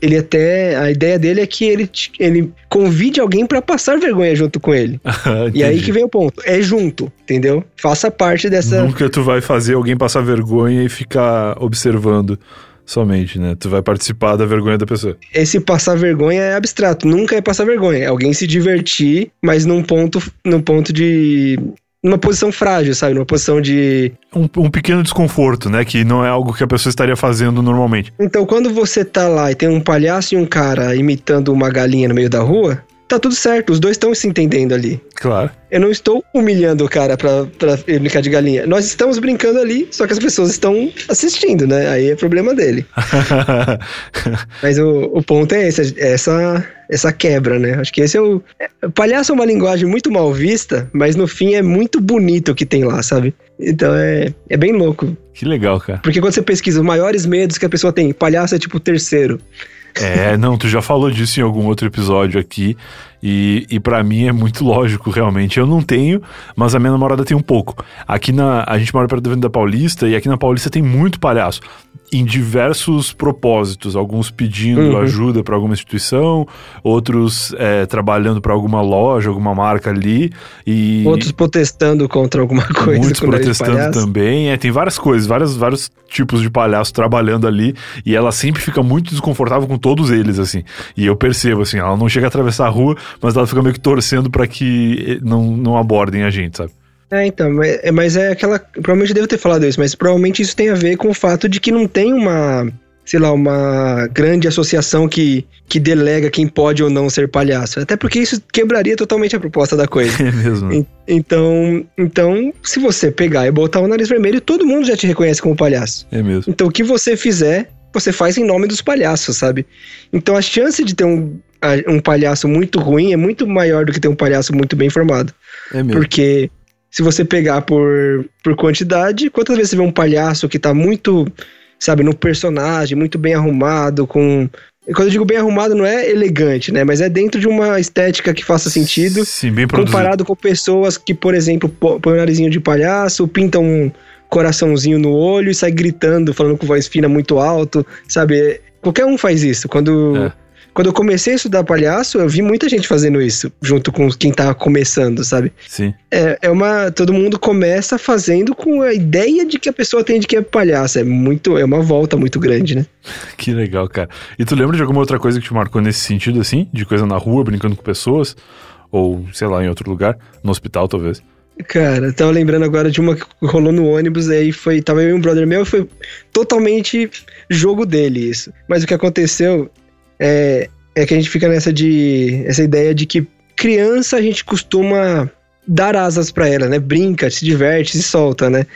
ele até. A ideia dele é que ele, ele convide alguém pra passar vergonha junto com ele. *laughs* E aí que vem o ponto. É junto, entendeu? Faça parte dessa. Nunca tu vai fazer alguém passar vergonha e ficar observando somente, né? Tu vai participar da vergonha da pessoa. esse passar vergonha é abstrato, nunca é passar vergonha. É alguém se divertir, mas num ponto, num ponto de. Numa posição frágil, sabe? Numa posição de. Um, um pequeno desconforto, né? Que não é algo que a pessoa estaria fazendo normalmente. Então, quando você tá lá e tem um palhaço e um cara imitando uma galinha no meio da rua, tá tudo certo, os dois estão se entendendo ali. Claro. Eu não estou humilhando o cara pra, pra ele brincar de galinha. Nós estamos brincando ali, só que as pessoas estão assistindo, né? Aí é problema dele. *laughs* Mas o, o ponto é esse, é essa, essa quebra, né? Acho que esse é o. é- palhaço é uma linguagem muito mal vista, mas no fim é muito bonito o que tem lá, sabe? Então é, é bem louco. que legal, cara. Porque quando você pesquisa os maiores medos que a pessoa tem, palhaço é tipo o terceiro. É, não, tu já falou disso em algum outro episódio aqui. E, e para mim é muito lógico, realmente. Eu não tenho, mas a minha namorada tem um pouco. Aqui na. A gente mora perto da Avenida Paulista e aqui na Paulista tem muito palhaço. Em diversos propósitos. Alguns pedindo Uhum. ajuda para alguma instituição, outros é, trabalhando para alguma loja, alguma marca ali. E Outros protestando contra alguma *laughs* coisa muitos de protestando também. É, tem várias coisas, vários, vários tipos de palhaço trabalhando ali. E ela sempre fica muito desconfortável com todos eles, assim. E eu percebo, assim, ela não chega a atravessar a rua, mas ela fica meio que torcendo pra que eh, não, não abordem a gente, sabe? É, então, mas é, mas é aquela. Provavelmente eu devo ter falado isso, mas provavelmente isso tem a ver com o fato de que não tem uma. Sei lá, uma grande associação que, que delega quem pode ou não ser palhaço. Até porque isso quebraria totalmente a proposta da coisa. *laughs* É mesmo. En- Então, então, se você pegar e botar o nariz vermelho, todo mundo já te reconhece como palhaço. É mesmo. Então, o que você fizer, você faz em nome dos palhaços, sabe? Então, a chance de ter um, um palhaço muito ruim é muito maior do que ter um palhaço muito bem formado. É mesmo. Porque se você pegar por, por quantidade, quantas vezes você vê um palhaço que tá muito, sabe, no personagem, muito bem arrumado, com. Quando eu digo bem arrumado, não é elegante, né? Mas é dentro de uma estética que faça sentido. Sim, bem produzido. Comparado com pessoas que, por exemplo, põem o narizinho de palhaço, pintam um coraçãozinho no olho e sai gritando, falando com voz fina muito alto, sabe? Qualquer um faz isso. Quando, É. quando eu comecei a estudar palhaço, eu vi muita gente fazendo isso, junto com quem tá começando, sabe? Sim. É, é uma. Todo mundo começa fazendo com a ideia de que a pessoa tem de que é palhaço. É muito. É uma volta muito grande, né? *laughs* Que legal, cara. E tu lembra de alguma outra coisa que te marcou nesse sentido, assim? De coisa na rua, brincando com pessoas? Ou, sei lá, em outro lugar? No hospital, talvez. Cara, tava lembrando agora de uma que rolou no ônibus, aí foi. Tava eu e um brother meu, foi totalmente jogo dele isso. Mas o que aconteceu é, é que a gente fica nessa de. essa ideia de que criança a gente costuma dar asas pra ela, né? Brinca, se diverte, se solta, né?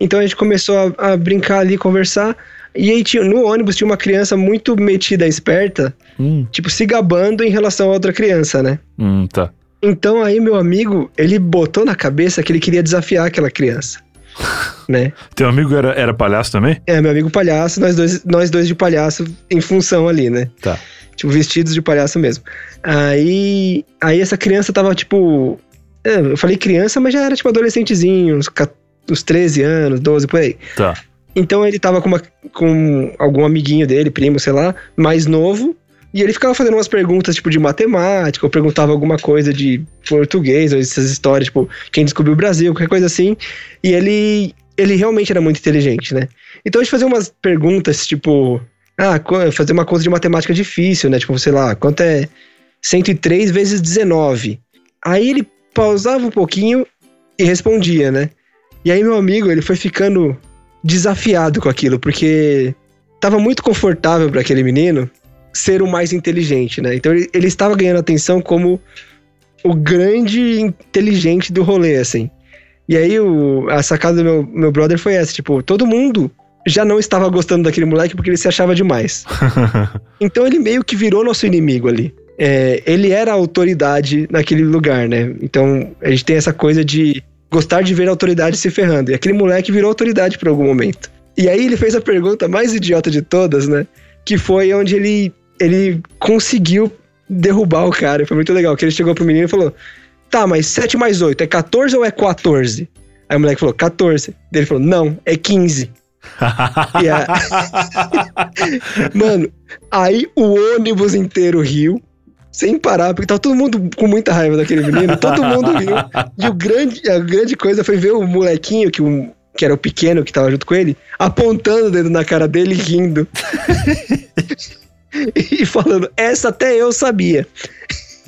Então a gente começou a, a brincar ali, conversar. E aí tinha, no ônibus tinha uma criança muito metida, esperta, Hum, tipo, se gabando em relação a outra criança, né? hum, tá. Então aí meu amigo, ele botou na cabeça que ele queria desafiar aquela criança, *laughs* né? Teu amigo era, era palhaço também? É, meu amigo palhaço, nós dois, nós dois de palhaço em função ali, né? Tá. Tipo, vestidos de palhaço mesmo. Aí, aí essa criança tava tipo, é, eu falei criança, mas já era tipo adolescentezinho, uns, uns 13 anos, 12 por aí. Tá. Então ele tava com, uma, com algum amiguinho dele, primo, sei lá, mais novo. E ele ficava fazendo umas perguntas, tipo, de matemática, ou perguntava alguma coisa de português, ou essas histórias, tipo, quem descobriu o Brasil, qualquer coisa assim. E ele, ele realmente era muito inteligente, né? Então a gente fazia umas perguntas, tipo, ah, fazer uma conta de matemática difícil, né? Tipo, sei lá, quanto é 103 vezes 19? Aí ele pausava um pouquinho e respondia, né? E aí meu amigo, ele foi ficando desafiado com aquilo, porque tava muito confortável para aquele menino ser o mais inteligente, né? Então ele, ele estava ganhando atenção como o grande inteligente do rolê, assim. E aí o, a sacada do meu, meu brother foi essa, tipo, todo mundo já não estava gostando daquele moleque porque ele se achava demais. *laughs* então ele meio que virou nosso inimigo ali. É, ele era a autoridade naquele lugar, né? Então a gente tem essa coisa de gostar de ver a autoridade se ferrando. E aquele moleque virou autoridade por algum momento. E aí ele fez a pergunta mais idiota de todas, né? Que foi onde ele, ele conseguiu derrubar o cara. Foi muito legal. Que ele chegou pro menino e falou: Tá, mas 7 mais 8 é 14 ou é 14? Aí o moleque falou: 14. Ele falou: Não, é 15. a... *laughs* Mano, aí o ônibus inteiro riu, sem parar, porque tava todo mundo com muita raiva daquele menino, todo mundo riu. E o grande, a grande coisa foi ver o molequinho, que, o, que era o pequeno que tava junto com ele, apontando o dedo na cara dele rindo. *laughs* *laughs* e falando, essa até eu sabia.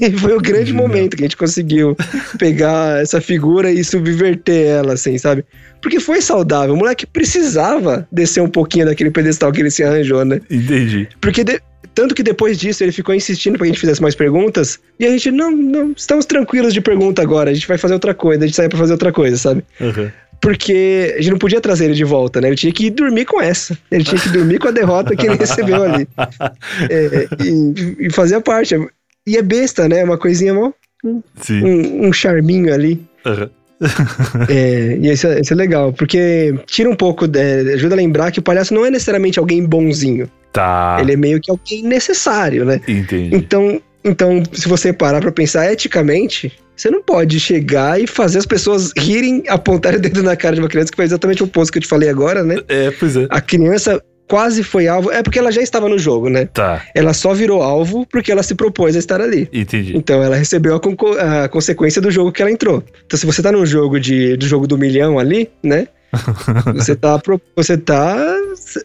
E foi o grande momento que a gente conseguiu pegar essa figura e subverter ela, assim, sabe? Porque foi saudável. O moleque precisava descer um pouquinho daquele pedestal que ele se arranjou, né? Entendi. Porque de... tanto que depois disso ele ficou insistindo pra que a gente fizesse mais perguntas. E a gente, não, não, estamos tranquilos de pergunta agora. A gente vai fazer outra coisa. A gente sai pra fazer outra coisa, sabe? Uhum porque a gente não podia trazer ele de volta, né? Ele tinha que dormir com essa. Ele tinha que dormir com a derrota que ele recebeu ali. *laughs* É, e, e fazer a parte. E é besta, né? Uma coisinha mó. Um, um, charminho ali. Uhum. é, e isso, é, isso é legal, porque tira um pouco, de, ajuda a lembrar que o palhaço não é necessariamente alguém bonzinho. Tá. Ele é meio que alguém necessário, né? Entendi. Então, então, se você parar pra pensar eticamente, você não pode chegar e fazer as pessoas rirem, apontar o dedo na cara de uma criança, que foi exatamente o oposto que eu te falei agora, né? É, pois é. A criança quase foi alvo. É porque ela já estava no jogo, né? Tá. Ela só virou alvo porque ela se propôs a estar ali. Entendi. Então ela recebeu a, a consequência do jogo que ela entrou. Então se você tá num jogo de, do jogo do milhão ali, né? *laughs* você, tá, você tá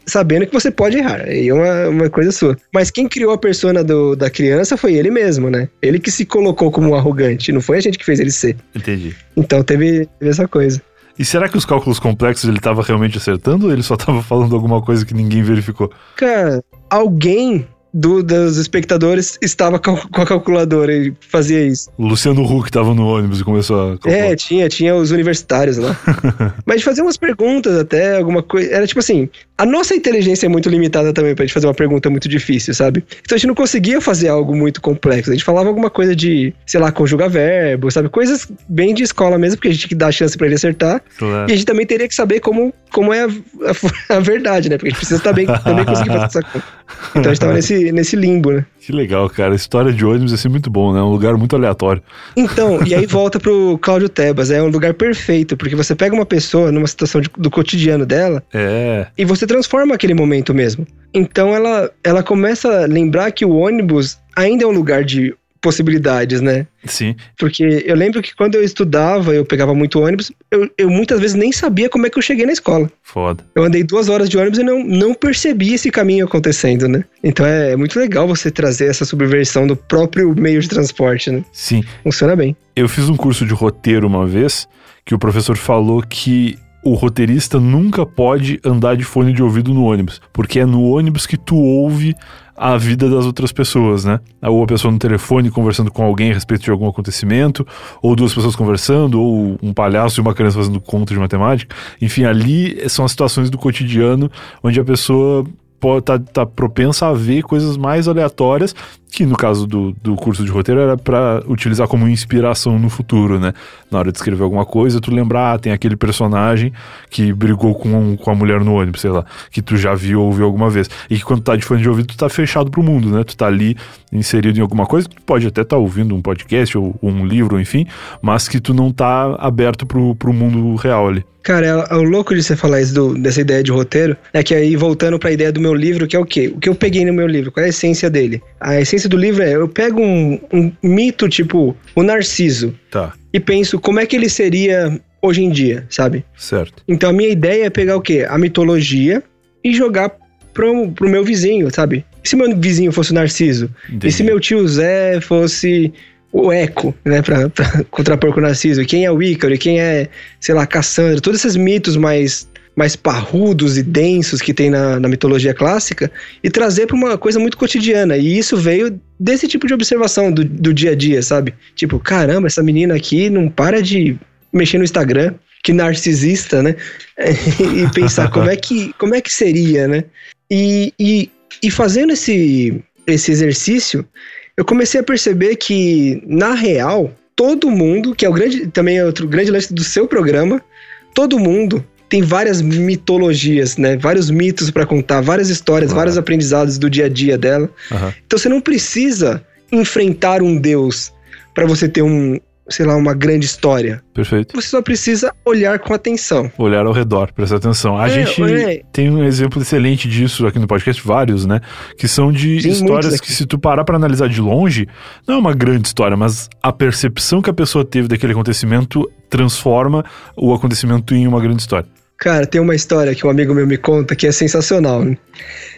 sabendo que você pode errar. É uma, uma coisa sua. Mas quem criou a persona do, da criança foi ele mesmo, né? Ele que se colocou como um arrogante. Não foi a gente que fez ele ser. Entendi. Então teve, teve essa coisa. E será que os cálculos complexos ele estava realmente acertando ou ele só estava falando alguma coisa que ninguém verificou? Cara, alguém do, dos espectadores estava *laughs* com a calculadora e fazia isso. O Luciano Huck estava no ônibus e começou a calcular. É, tinha, tinha os universitários lá. *laughs* Mas fazer umas perguntas até, alguma coisa. Era tipo assim, a nossa inteligência é muito limitada também pra gente fazer uma pergunta muito difícil, sabe? Então a gente não conseguia fazer algo muito complexo. A gente falava alguma coisa de, sei lá, conjugar verbo, sabe? Coisas bem de escola mesmo, porque a gente tinha que dar a chance para ele acertar. Claro. E a gente também teria que saber como, como é a, a, *laughs* a verdade, né? Porque a gente precisa também, também conseguir fazer essa conta. Então a gente tava nesse, nesse limbo, né? Que legal, cara. A história de ônibus é assim muito bom, né? É um lugar muito aleatório. Então, e aí volta pro Cláudio Tebas. É um lugar perfeito, porque você pega uma pessoa numa situação de, do cotidiano dela é. e você transforma aquele momento mesmo. Então ela, ela começa a lembrar que o ônibus ainda é um lugar de possibilidades, né? Sim. Porque eu lembro que quando eu estudava, eu pegava muito ônibus, eu, eu muitas vezes nem sabia como é que eu cheguei na escola. Foda. Eu andei duas horas de ônibus e não, não percebi esse caminho acontecendo, né? Então é, é muito legal você trazer essa subversão do próprio meio de transporte, né? Sim. Funciona bem. Eu fiz um curso de roteiro uma vez que o professor falou que o roteirista nunca pode andar de fone de ouvido no ônibus, porque é no ônibus que tu ouve a vida das outras pessoas, né? Ou a pessoa no telefone conversando com alguém a respeito de algum acontecimento, ou duas pessoas conversando, ou um palhaço e uma criança fazendo conta de matemática. Enfim, ali são as situações do cotidiano onde a pessoa pode tá, tá propensa a ver coisas mais aleatórias que no caso do, do curso de roteiro era para utilizar como inspiração no futuro, né? Na hora de escrever alguma coisa, tu lembrar, ah, tem aquele personagem que brigou com, com a mulher no ônibus, sei lá, que tu já viu ou ouviu alguma vez. E que quando tá de fone de ouvido, tu tá fechado pro mundo, né? Tu tá ali inserido em alguma coisa, tu pode até estar tá ouvindo um podcast ou, ou, um livro, enfim, mas que tu não tá aberto pro, pro mundo real ali. Cara, é, é o louco de você falar isso do, dessa ideia de roteiro, é que aí voltando para a ideia do meu livro, que é o quê? O que eu peguei no meu livro, qual é a essência dele? A essência essência do livro é: eu pego um, um mito tipo o Narciso tá. e penso como é que ele seria hoje em dia, sabe? Certo. Então a minha ideia é pegar o quê? A mitologia e jogar pro, pro meu vizinho, sabe? E se meu vizinho fosse o Narciso? Entendi. E se meu tio Zé fosse o Eco, né, pra, pra *laughs* contrapor com o Narciso, quem é o Ícaro, quem é, sei lá, Cassandra, todos esses mitos mais, mais parrudos e densos que tem na, na mitologia clássica e trazer para uma coisa muito cotidiana. E isso veio desse tipo de observação do, do dia a dia, sabe? Tipo, caramba, essa menina aqui não para de mexer no Instagram, que narcisista, né? *laughs* e pensar como é que, como é que seria, né? E, e, e fazendo esse, esse exercício, eu comecei a perceber que, na real, todo mundo, que é o grande, também é outro grande lance do seu programa, todo mundo tem várias mitologias, né? Vários mitos para contar, várias histórias, uhum. vários aprendizados do dia a dia dela. Uhum. Então você não precisa enfrentar um deus para você ter um, sei lá, uma grande história. Perfeito. Você só precisa olhar com atenção. Olhar ao redor, prestar atenção. A é, gente é. tem um exemplo excelente disso aqui no podcast, vários, né? Que são de Sim, histórias que, se tu parar pra analisar de longe, não é uma grande história, mas a percepção que a pessoa teve daquele acontecimento transforma o acontecimento em uma grande história. Cara, tem uma história que um amigo meu me conta que é sensacional, né?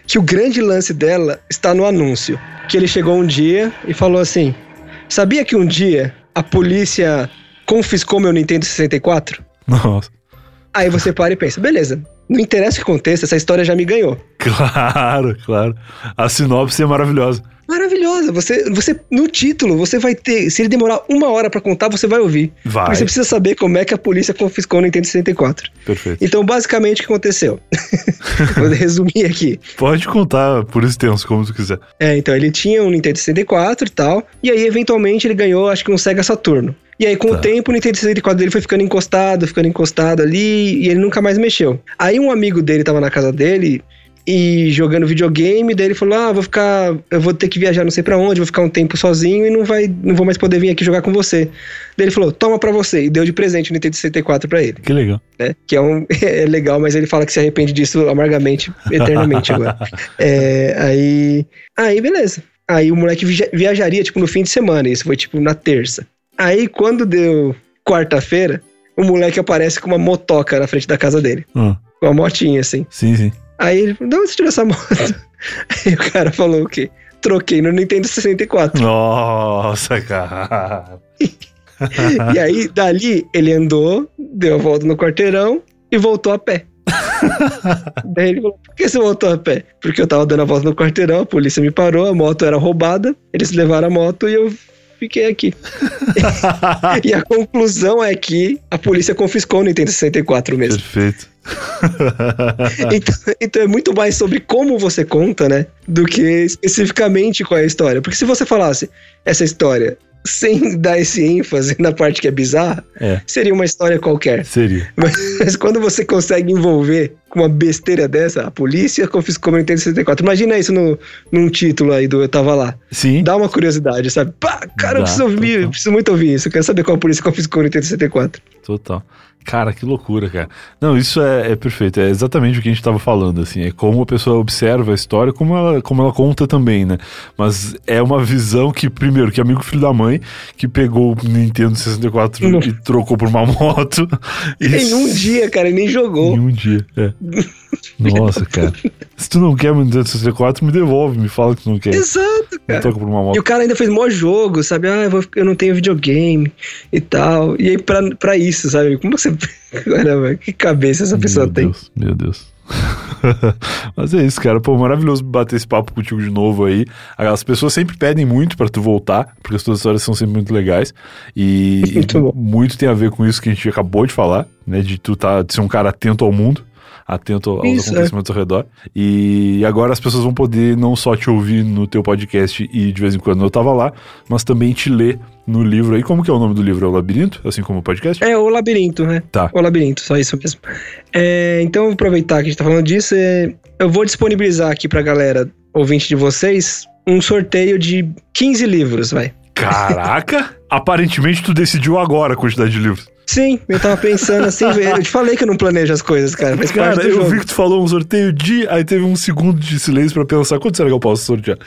Que o grande lance dela está no anúncio. Que ele chegou um dia e falou assim: Sabia que um dia a polícia confiscou meu Nintendo 64? Nossa. Aí você para e pensa, beleza, não interessa o que aconteça, essa história já me ganhou. *laughs* Claro, claro. A sinopse é maravilhosa. Maravilhosa. Você, você no título, você vai ter, se ele demorar uma hora para contar, você vai ouvir. Vai. Porque você precisa saber como é que a polícia confiscou o Nintendo 64. Perfeito. Então, basicamente, o que aconteceu? *laughs* Vou resumir aqui. Pode contar por extenso, como tu quiser. É, então, ele tinha um Nintendo 64 e tal, e aí, eventualmente, ele ganhou, acho que um Sega Saturno. E aí, com tá. o tempo, o Nintendo 64 dele foi ficando encostado, ficando encostado ali, e ele nunca mais mexeu. Aí, um amigo dele tava na casa dele e jogando videogame, daí ele falou: "Ah, vou ficar, eu vou ter que viajar não sei para onde, vou ficar um tempo sozinho e não vai, não vou mais poder vir aqui jogar com você". Daí ele falou: "Toma para você" e deu de presente o Nintendo 64 para ele. Que legal. Né? Que é um *laughs* é legal, mas ele fala que se arrepende disso amargamente, eternamente agora. *laughs* É, aí, aí beleza. Aí o moleque viajaria tipo no fim de semana, isso foi tipo na terça. Aí quando deu quarta-feira, o moleque aparece com uma motoca na frente da casa dele. Hum. Com uma motinha assim. Sim, sim. Aí ele falou, de onde você tirou essa moto? *laughs* Aí o cara falou o quê? Troquei no Nintendo 64. Nossa, cara. *laughs* e aí, dali, ele andou, deu a volta no quarteirão e voltou a pé. *laughs* Daí ele falou: Por que você voltou a pé? Porque eu tava dando a volta no quarteirão, a polícia me parou, a moto era roubada, eles levaram a moto e eu fiquei aqui. *laughs* e a conclusão é que a polícia confiscou o Nintendo 64 mesmo. Perfeito. *laughs* então, então, é muito mais sobre como você conta, né? Do que especificamente qual é a história. Porque se você falasse essa história sem dar esse ênfase na parte que é bizarra, é. seria uma história qualquer. Seria. Mas, quando você consegue envolver com uma besteira dessa, a polícia confiscou meu Nintendo 64. Imagina isso no, num título aí do Eu Tava Lá. Sim. Dá uma curiosidade, sabe? Pá, cara, eu preciso ouvir, eu preciso muito ouvir isso. Eu quero saber qual a polícia confiscou o Nintendo 64. Total. Cara, que loucura, cara. Não, isso é, é, perfeito. É exatamente o que a gente estava falando, assim. É como a pessoa observa a história, como ela, como ela conta também, né? Mas é uma visão que, primeiro, que amigo filho da mãe, que pegou o Nintendo 64 Não. e trocou por uma moto. *laughs* Em um dia, cara, nem jogou. Em um dia, é. Nossa, cara. Se tu não quer meu Nintendo 64, me devolve, me fala que tu não quer. Exato, cara. Troca por uma moto. E o cara ainda fez mó jogo, sabe? Ah, eu, vou, eu não tenho videogame e tal. E aí, pra, pra isso, sabe? Como você. *laughs* Caramba, que cabeça essa pessoa meu tem. Deus, meu Deus. *laughs* Mas é isso, cara. Pô, maravilhoso bater esse papo contigo de novo aí. As pessoas sempre pedem muito para tu voltar, porque as tuas histórias são sempre muito legais. E *laughs* muito, muito, tem a ver com isso que a gente acabou de falar, né? De tu tá, de ser um cara atento ao mundo atento aos Isso, acontecimentos é. ao redor. E agora as pessoas vão poder não só te ouvir no teu podcast e de vez em quando eu tava lá, mas também te ler no livro aí. Como que é o nome do livro? É o Labirinto? Assim como o podcast? É, o Labirinto, né? Tá. O Labirinto, só isso mesmo. É, então, vou aproveitar que a gente tá falando disso. É, eu vou disponibilizar aqui pra galera ouvinte de vocês um sorteio de 15 livros, vai. Caraca! *laughs* Aparentemente tu decidiu agora a quantidade de livros. Sim, eu tava pensando assim, *laughs* eu te falei que eu não planejo as coisas, cara. Mas cara, eu jogo. vi que tu falou um sorteio de. Aí teve um segundo de silêncio pra pensar quanto será que eu posso sortear.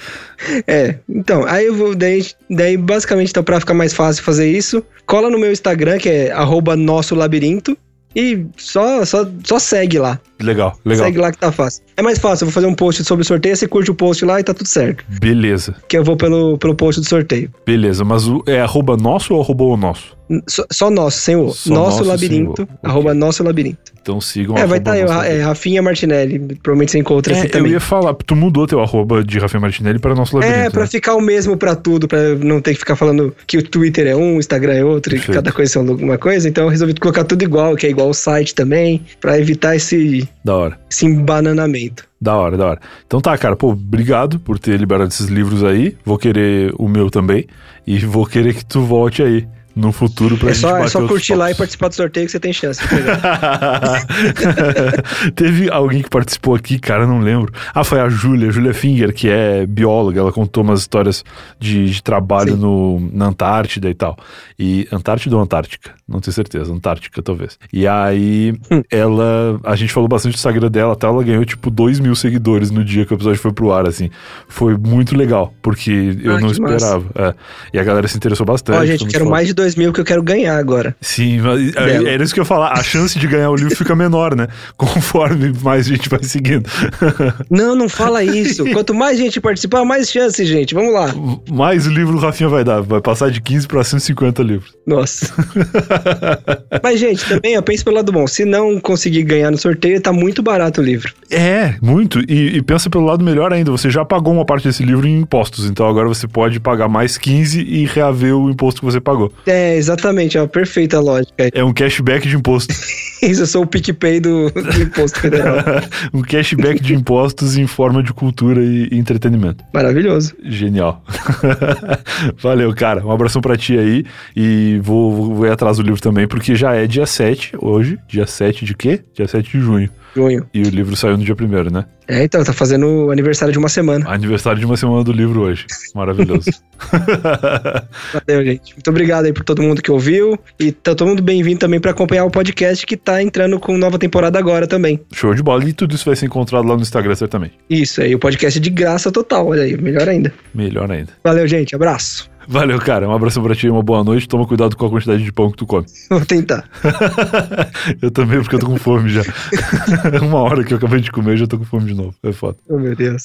É, então, aí eu vou. Daí, daí basicamente, então, pra ficar mais fácil fazer isso, cola no meu Instagram, que é nosso labirinto. E só, só, só segue lá. Legal, legal. Segue lá que tá fácil. É mais fácil, eu vou fazer um post sobre o sorteio, você curte o post lá e tá tudo certo. Beleza, Que eu vou pelo, pelo post do sorteio. beleza. Mas é arroba nosso ou arroba o nosso? Só, só nosso, sem o. Nosso nosso, labirinto. Arroba nosso labirinto. Então sigam É, vai estar tá aí, é, Rafinha Martinelli. Provavelmente você encontra É, assim eu também. ia falar, tu mudou teu arroba de Rafael Martinelli para nosso labirinto. É, pra né? ficar o mesmo pra tudo, pra não ter que ficar falando que o Twitter é um, o Instagram é outro, e que Perfeito. cada coisa é uma coisa. Então eu resolvi colocar tudo igual, que é igual o site também, pra evitar esse, Da hora. esse embananamento. Da hora, da hora. Então tá, cara, pô, obrigado por ter liberado esses livros aí. Vou querer o meu também. E vou querer que tu volte aí no futuro pra É gente só, é só curtir lá e participar do sorteio que você tem chance. *laughs* Teve alguém que participou aqui, cara, não lembro. Ah, foi a Júlia, Júlia Finger, que é bióloga. Ela contou umas histórias de, de trabalho Sim. no, na Antártida e tal. E Antártida ou Antártica? Não tenho certeza. Antártica, talvez. E aí, Hum. ela. A gente falou bastante do Instagram dela, até ela ganhou tipo 2 mil seguidores no dia que o episódio foi pro ar, assim. Foi muito legal, porque eu Ah, não esperava. É. E a galera se interessou bastante. Ó, gente, quero mais de dois mil que eu quero ganhar agora. Sim, mas é- era isso que eu ia falar. A chance de ganhar o livro fica menor, né? *laughs* Conforme mais gente vai seguindo. *laughs* Não, não fala isso. *laughs* Quanto mais gente participar, mais chance, gente. Vamos lá. mais livro o Rafinha vai dar. Vai passar de 15 para 150 livros. Nossa. Mas, gente, também, ó, pense pelo lado bom. Se não conseguir ganhar no sorteio, tá muito barato o livro. É, muito. E, e pensa pelo lado melhor ainda. Você já pagou uma parte desse livro em impostos. Então agora você pode pagar mais 15 e reaver o imposto que você pagou. É, exatamente, ó, perfeita a lógica. É um cashback de imposto. *laughs* Isso, eu sou o PicPay do, do Imposto Federal. *laughs* um cashback de impostos em forma de cultura e entretenimento. Maravilhoso. Genial. *laughs* Valeu, cara. Um abração pra ti aí. E vou, vou, vou ir atrás do livro também, porque já é dia 7 hoje. Dia 7 de quê? Dia 7 de junho. Junho. E o livro saiu no dia 1 né? É, então, tá fazendo o aniversário de uma semana. Aniversário de uma semana do livro hoje. Maravilhoso. *laughs* *laughs* Valeu, gente. Muito obrigado aí por todo mundo que ouviu. E tá todo mundo bem-vindo também pra acompanhar o podcast que tá entrando com nova temporada agora também. Show de bola. E tudo isso vai ser encontrado lá no Instagram, certamente. Isso aí, o podcast é de graça total, olha aí, melhor ainda. Melhor ainda. Valeu, gente. Abraço. Valeu, cara. Um abração pra ti, uma boa noite. Toma cuidado com a quantidade de pão que tu come. *laughs* Vou tentar. *laughs* eu também, porque eu tô com fome já. *laughs* uma hora que eu acabei de comer, já tô com fome de novo. É foda. Oh, meu Deus.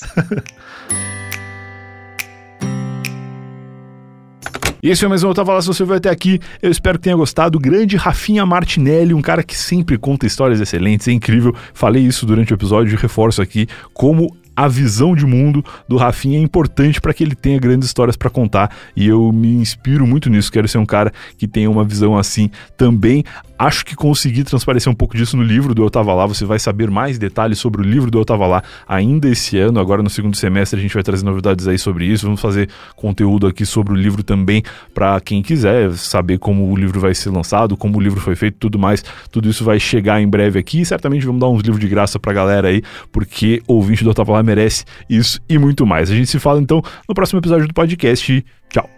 E esse foi mais um Eu Tava Lá, se você veio até aqui, eu espero que tenha gostado. Grande Rafinha Martinelli, um cara que sempre conta histórias excelentes, é incrível. Falei isso durante o episódio e reforço aqui como a visão de mundo do Rafinha é importante para que ele tenha grandes histórias para contar e eu me inspiro muito nisso. Quero ser um cara que tenha uma visão assim também. Acho que consegui transparecer um pouco disso no livro do Eu Tava Lá. Você vai saber mais detalhes sobre o livro do Eu Tava Lá ainda esse ano. Agora no segundo semestre a gente vai trazer novidades aí sobre isso. Vamos fazer conteúdo aqui sobre o livro também para quem quiser saber como o livro vai ser lançado, como o livro foi feito, tudo mais. Tudo isso vai chegar em breve aqui. E certamente vamos dar uns livros de graça pra galera aí, porque o ouvinte do Eu Tava Lá merece isso e muito mais. A gente se fala então no próximo episódio do podcast. Tchau.